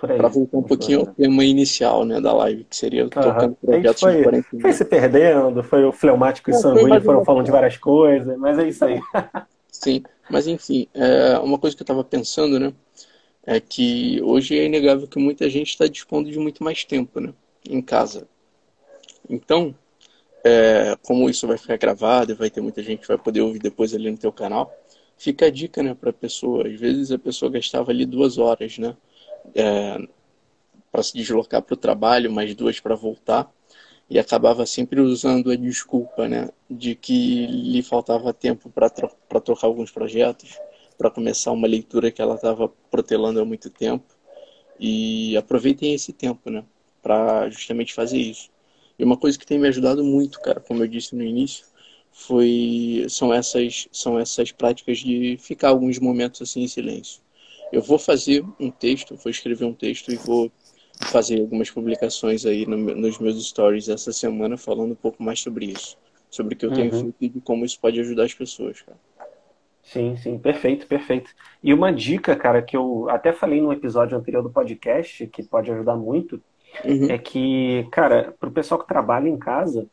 para voltar um pouquinho ao tema inicial, né, da live, que seria uhum. tocando projetos foi, de 40 Foi se perdendo, foi o fleumático e sanguíneo, foram falando de várias coisas, mas é isso aí. Sim, mas enfim, é, uma coisa que eu estava pensando, né, é que hoje é inegável que muita gente está dispondo de muito mais tempo, né, em casa. Então, é, como isso vai ficar gravado e vai ter muita gente que vai poder ouvir depois ali no teu canal, fica a dica, né, para a pessoa. Às vezes a pessoa gastava ali duas horas, né, é, para se deslocar para o trabalho, mais duas para voltar, e acabava sempre usando a desculpa, né, de que lhe faltava tempo para tro trocar alguns projetos, para começar uma leitura que ela estava protelando há muito tempo. E aproveitem esse tempo, né, para justamente fazer isso. E uma coisa que tem me ajudado muito, cara, como eu disse no início, foi são essas são essas práticas de ficar alguns momentos assim em silêncio. Eu vou fazer um texto, vou escrever um texto e vou fazer algumas publicações aí no, nos meus stories essa semana falando um pouco mais sobre isso, sobre o que eu tenho uhum. feito e como isso pode ajudar as pessoas, cara. Sim, sim, perfeito, perfeito. E uma dica, cara, que eu até falei no episódio anterior do podcast, que pode ajudar muito, uhum. é que, cara, para o pessoal que trabalha em casa,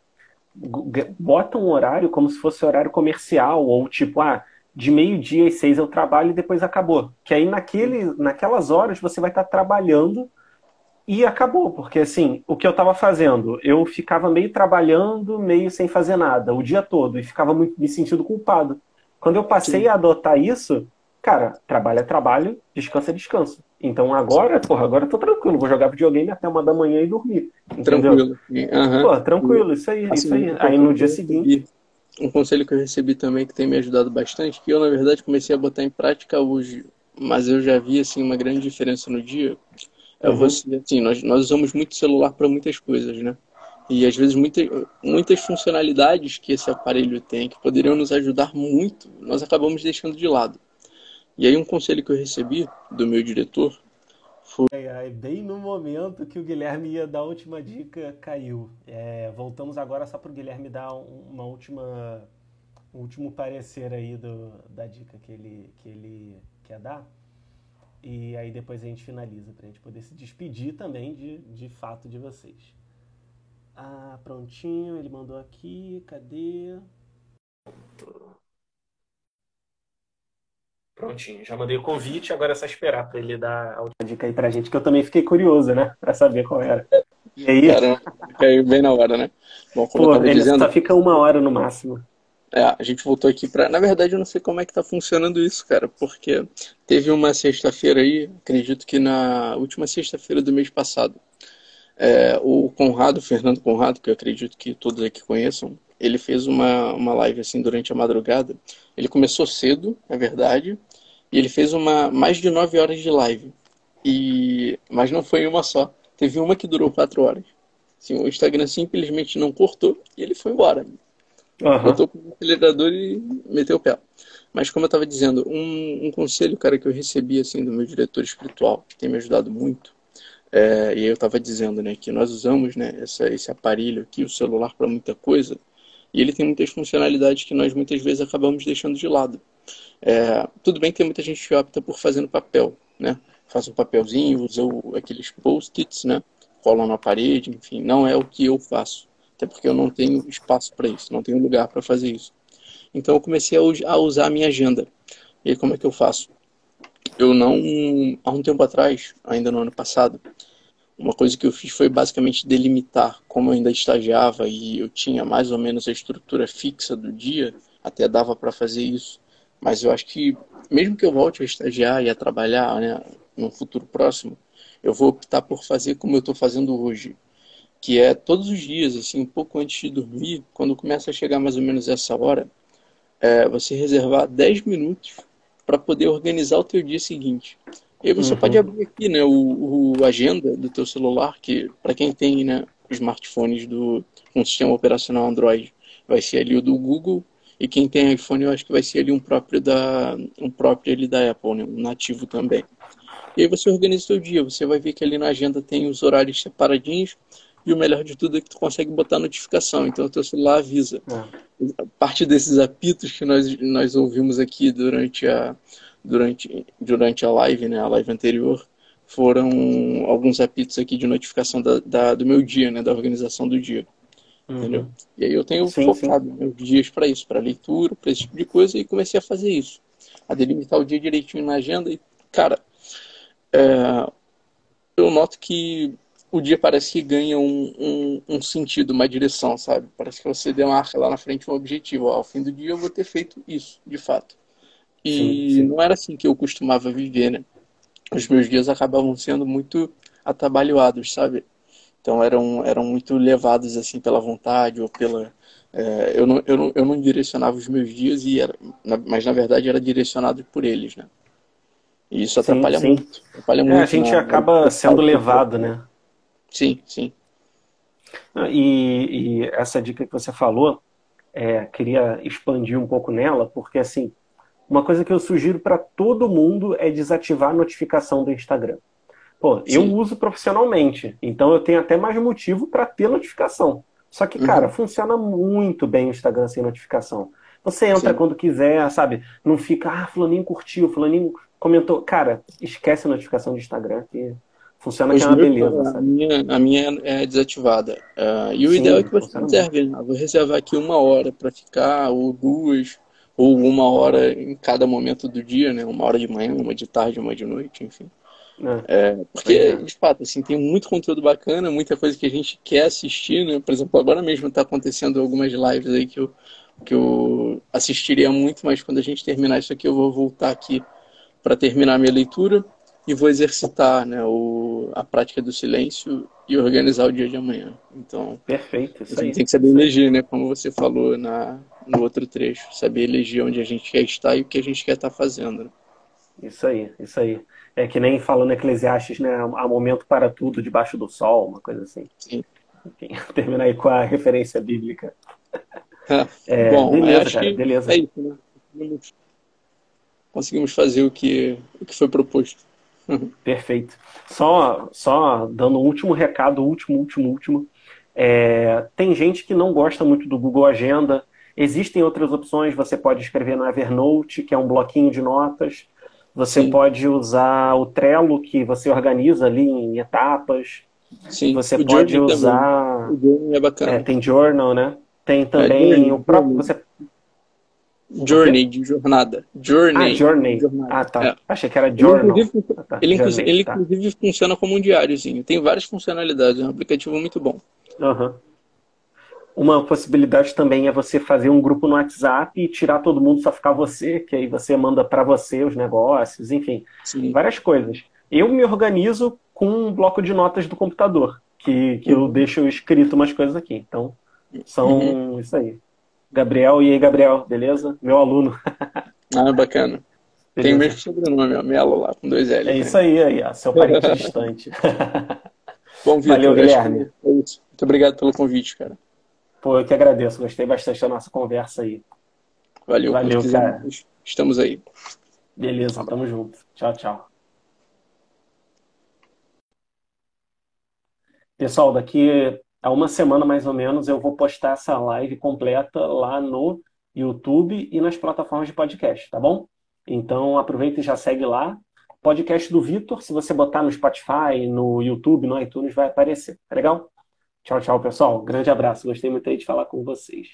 bota um horário como se fosse horário comercial, ou tipo, ah, de meio-dia às seis eu trabalho e depois acabou. Que aí naquele, naquelas horas você vai estar trabalhando e acabou, porque assim, o que eu estava fazendo, eu ficava meio trabalhando, meio sem fazer nada, o dia todo, e ficava muito me sentindo culpado. Quando eu passei Sim. a adotar isso, cara, trabalho é trabalho, descanso é descanso. Então agora, porra, agora eu tô tranquilo, vou jogar videogame até uma da manhã e dormir. Entendeu? Tranquilo. Uhum. Pô, tranquilo, isso aí, assim, isso aí. Aí no dia seguinte. Um conselho que eu recebi também que tem me ajudado bastante, que eu na verdade comecei a botar em prática hoje, mas eu já vi assim uma grande diferença no dia. É uhum. você, assim, nós, nós usamos muito celular para muitas coisas, né? E às vezes muitas, funcionalidades que esse aparelho tem, que poderiam nos ajudar muito, nós acabamos deixando de lado. E aí um conselho que eu recebi do meu diretor foi... bem no momento que o Guilherme ia dar a última dica, caiu. É, voltamos agora só para o Guilherme dar uma última, um último parecer aí do, da dica que ele, que ele quer dar. E aí depois a gente finaliza para a gente poder se despedir também de, de fato de vocês. Ah, prontinho, ele mandou aqui, cadê? Prontinho, já mandei o convite, agora é só esperar para ele dar a última dica aí pra gente, que eu também fiquei curioso, né? Pra saber qual era. E aí? Caramba, caiu bem na hora, né? Bom, como Pô, eu tava ele dizendo... só fica uma hora no máximo. É, a gente voltou aqui para. Na verdade, eu não sei como é que tá funcionando isso, cara, porque teve uma sexta-feira aí, acredito que na última sexta-feira do mês passado, é, o Conrado, Fernando Conrado, que eu acredito que todos aqui conheçam, ele fez uma, uma live assim durante a madrugada. Ele começou cedo, é verdade, e ele fez uma mais de nove horas de live. E mas não foi uma só. Teve uma que durou quatro horas. Assim, o Instagram simplesmente não cortou e ele foi embora. Uhum. Botou o acelerador e meteu o pé. Mas como eu estava dizendo, um, um, conselho, cara, que eu recebi assim do meu diretor espiritual, que tem me ajudado muito, é, e eu estava dizendo, né, que nós usamos, né, essa, esse aparelho aqui, o celular, para muita coisa, e ele tem muitas funcionalidades que nós muitas vezes acabamos deixando de lado. É, tudo bem que tem muita gente que opta por fazer no papel, né? Faz um papelzinho, usa o, aqueles post-its, né? Cola na parede, enfim, não é o que eu faço até porque eu não tenho espaço para isso, não tenho lugar para fazer isso. Então eu comecei a usar a minha agenda. E aí, como é que eu faço? Eu não, há um tempo atrás, ainda no ano passado, uma coisa que eu fiz foi basicamente delimitar como eu ainda estagiava e eu tinha mais ou menos a estrutura fixa do dia, até dava para fazer isso. Mas eu acho que, mesmo que eu volte a estagiar e a trabalhar né, no futuro próximo, eu vou optar por fazer como eu estou fazendo hoje que é todos os dias, assim, um pouco antes de dormir, quando começa a chegar mais ou menos essa hora, é, você reservar 10 minutos para poder organizar o teu dia seguinte. E aí você uhum. pode abrir aqui, né, o, o agenda do teu celular, que para quem tem, né, smartphones do um sistema operacional Android, vai ser ali o do Google, e quem tem iPhone, eu acho que vai ser ali um próprio da um próprio ali da Apple, né, um nativo também. E aí você organiza o seu dia, você vai ver que ali na agenda tem os horários separadinhos, e o melhor de tudo é que tu consegue botar notificação, então o teu celular avisa. É. Parte desses apitos que nós, nós ouvimos aqui durante a, durante, durante a live, né, a live anterior, foram alguns apitos aqui de notificação da, da do meu dia, né, da organização do dia. Uhum. Entendeu? E aí eu tenho sim, focado sim. meus dias para isso, para leitura, para esse tipo de coisa, e comecei a fazer isso. A delimitar o dia direitinho na agenda e, cara, é, eu noto que o dia parece que ganha um, um, um, sentido, uma direção, sabe? Parece que você demarca lá na frente um objetivo. Ó, ao fim do dia eu vou ter feito isso, de fato. E sim, sim. não era assim que eu costumava viver, né? Os meus dias acabavam sendo muito atabalhoados, sabe? Então eram, eram muito levados assim pela vontade ou pela. É, eu, não, eu, não, eu não direcionava os meus dias, e era, mas na verdade era direcionado por eles, né? E isso atrapalha sim, muito. Atrapalha é, muito a gente na, acaba sendo levado, né? Sim, sim. E, e essa dica que você falou, é, queria expandir um pouco nela, porque assim, uma coisa que eu sugiro para todo mundo é desativar a notificação do Instagram. Pô, Sim. eu uso profissionalmente, então eu tenho até mais motivo para ter notificação. Só que, cara, uhum. funciona muito bem o Instagram sem notificação. Você entra Sim. quando quiser, sabe? Não fica, ah, fulaninho curtiu, fulaninho comentou. Cara, esquece a notificação do Instagram, que Funciona Os que é uma beleza. A minha, a minha é desativada. Uh, e o Sim, ideal é que você reserve. Né? Vou reservar aqui uma hora para ficar, ou duas, ou uma hora em cada momento do dia, né? Uma hora de manhã, uma de tarde, uma de noite, enfim. É. É, porque, é. de fato, assim, tem muito conteúdo bacana, muita coisa que a gente quer assistir, né? Por exemplo, agora mesmo está acontecendo algumas lives aí que eu, que eu assistiria muito, mas quando a gente terminar isso aqui, eu vou voltar aqui para terminar minha leitura e vou exercitar né, o, a prática do silêncio e organizar o dia de amanhã. Então, perfeito. Isso a gente aí. tem que saber eleger, né, como você falou na, no outro trecho, saber eleger onde a gente quer estar e o que a gente quer estar fazendo. Né? Isso aí, isso aí. É que nem falando Eclesiastes, né? Há momento para tudo debaixo do sol, uma coisa assim. Sim. Terminar aí com a referência bíblica. É, Bom, beleza, cara, beleza. É isso, né? Conseguimos fazer o que, o que foi proposto. Perfeito. Só, só dando um último recado, último, último, último. É, tem gente que não gosta muito do Google Agenda. Existem outras opções. Você pode escrever no Evernote, que é um bloquinho de notas. Você Sim. pode usar o Trello, que você organiza ali em etapas. Sim, você o pode usar. Também. O Journal é bacana. É, tem Journal, né? Tem também é, o próprio. Você... Journey, de jornada. Journey. Ah, Journey. Ah, tá. É. Achei que era Journal. Ele, inclusive, ah, tá. ele, Journey, ele tá. inclusive funciona como um diáriozinho. Tem várias funcionalidades. É um aplicativo muito bom. Uhum. Uma possibilidade também é você fazer um grupo no WhatsApp e tirar todo mundo, só ficar você, que aí você manda para você os negócios, enfim, Sim. várias coisas. Eu me organizo com um bloco de notas do computador, que, que uhum. eu deixo escrito umas coisas aqui. Então, são uhum. isso aí. Gabriel, e aí, Gabriel, beleza? Meu aluno. ah, bacana. Beleza. Tem o mesmo sobrenome, Melo lá, com dois L. É isso aí, aí ó, seu parente distante. Bom, Vitor, Valeu, Guilherme. É Muito obrigado pelo convite, cara. Pô, eu que agradeço. Gostei bastante da nossa conversa aí. Valeu, Valeu cara. Estamos aí. Beleza, tamo junto. Tchau, tchau. Pessoal, daqui a uma semana mais ou menos eu vou postar essa live completa lá no YouTube e nas plataformas de podcast, tá bom? Então aproveita e já segue lá. Podcast do Vitor, se você botar no Spotify, no YouTube, no iTunes, vai aparecer. Tá legal? Tchau, tchau, pessoal. Grande abraço. Gostei muito aí de falar com vocês.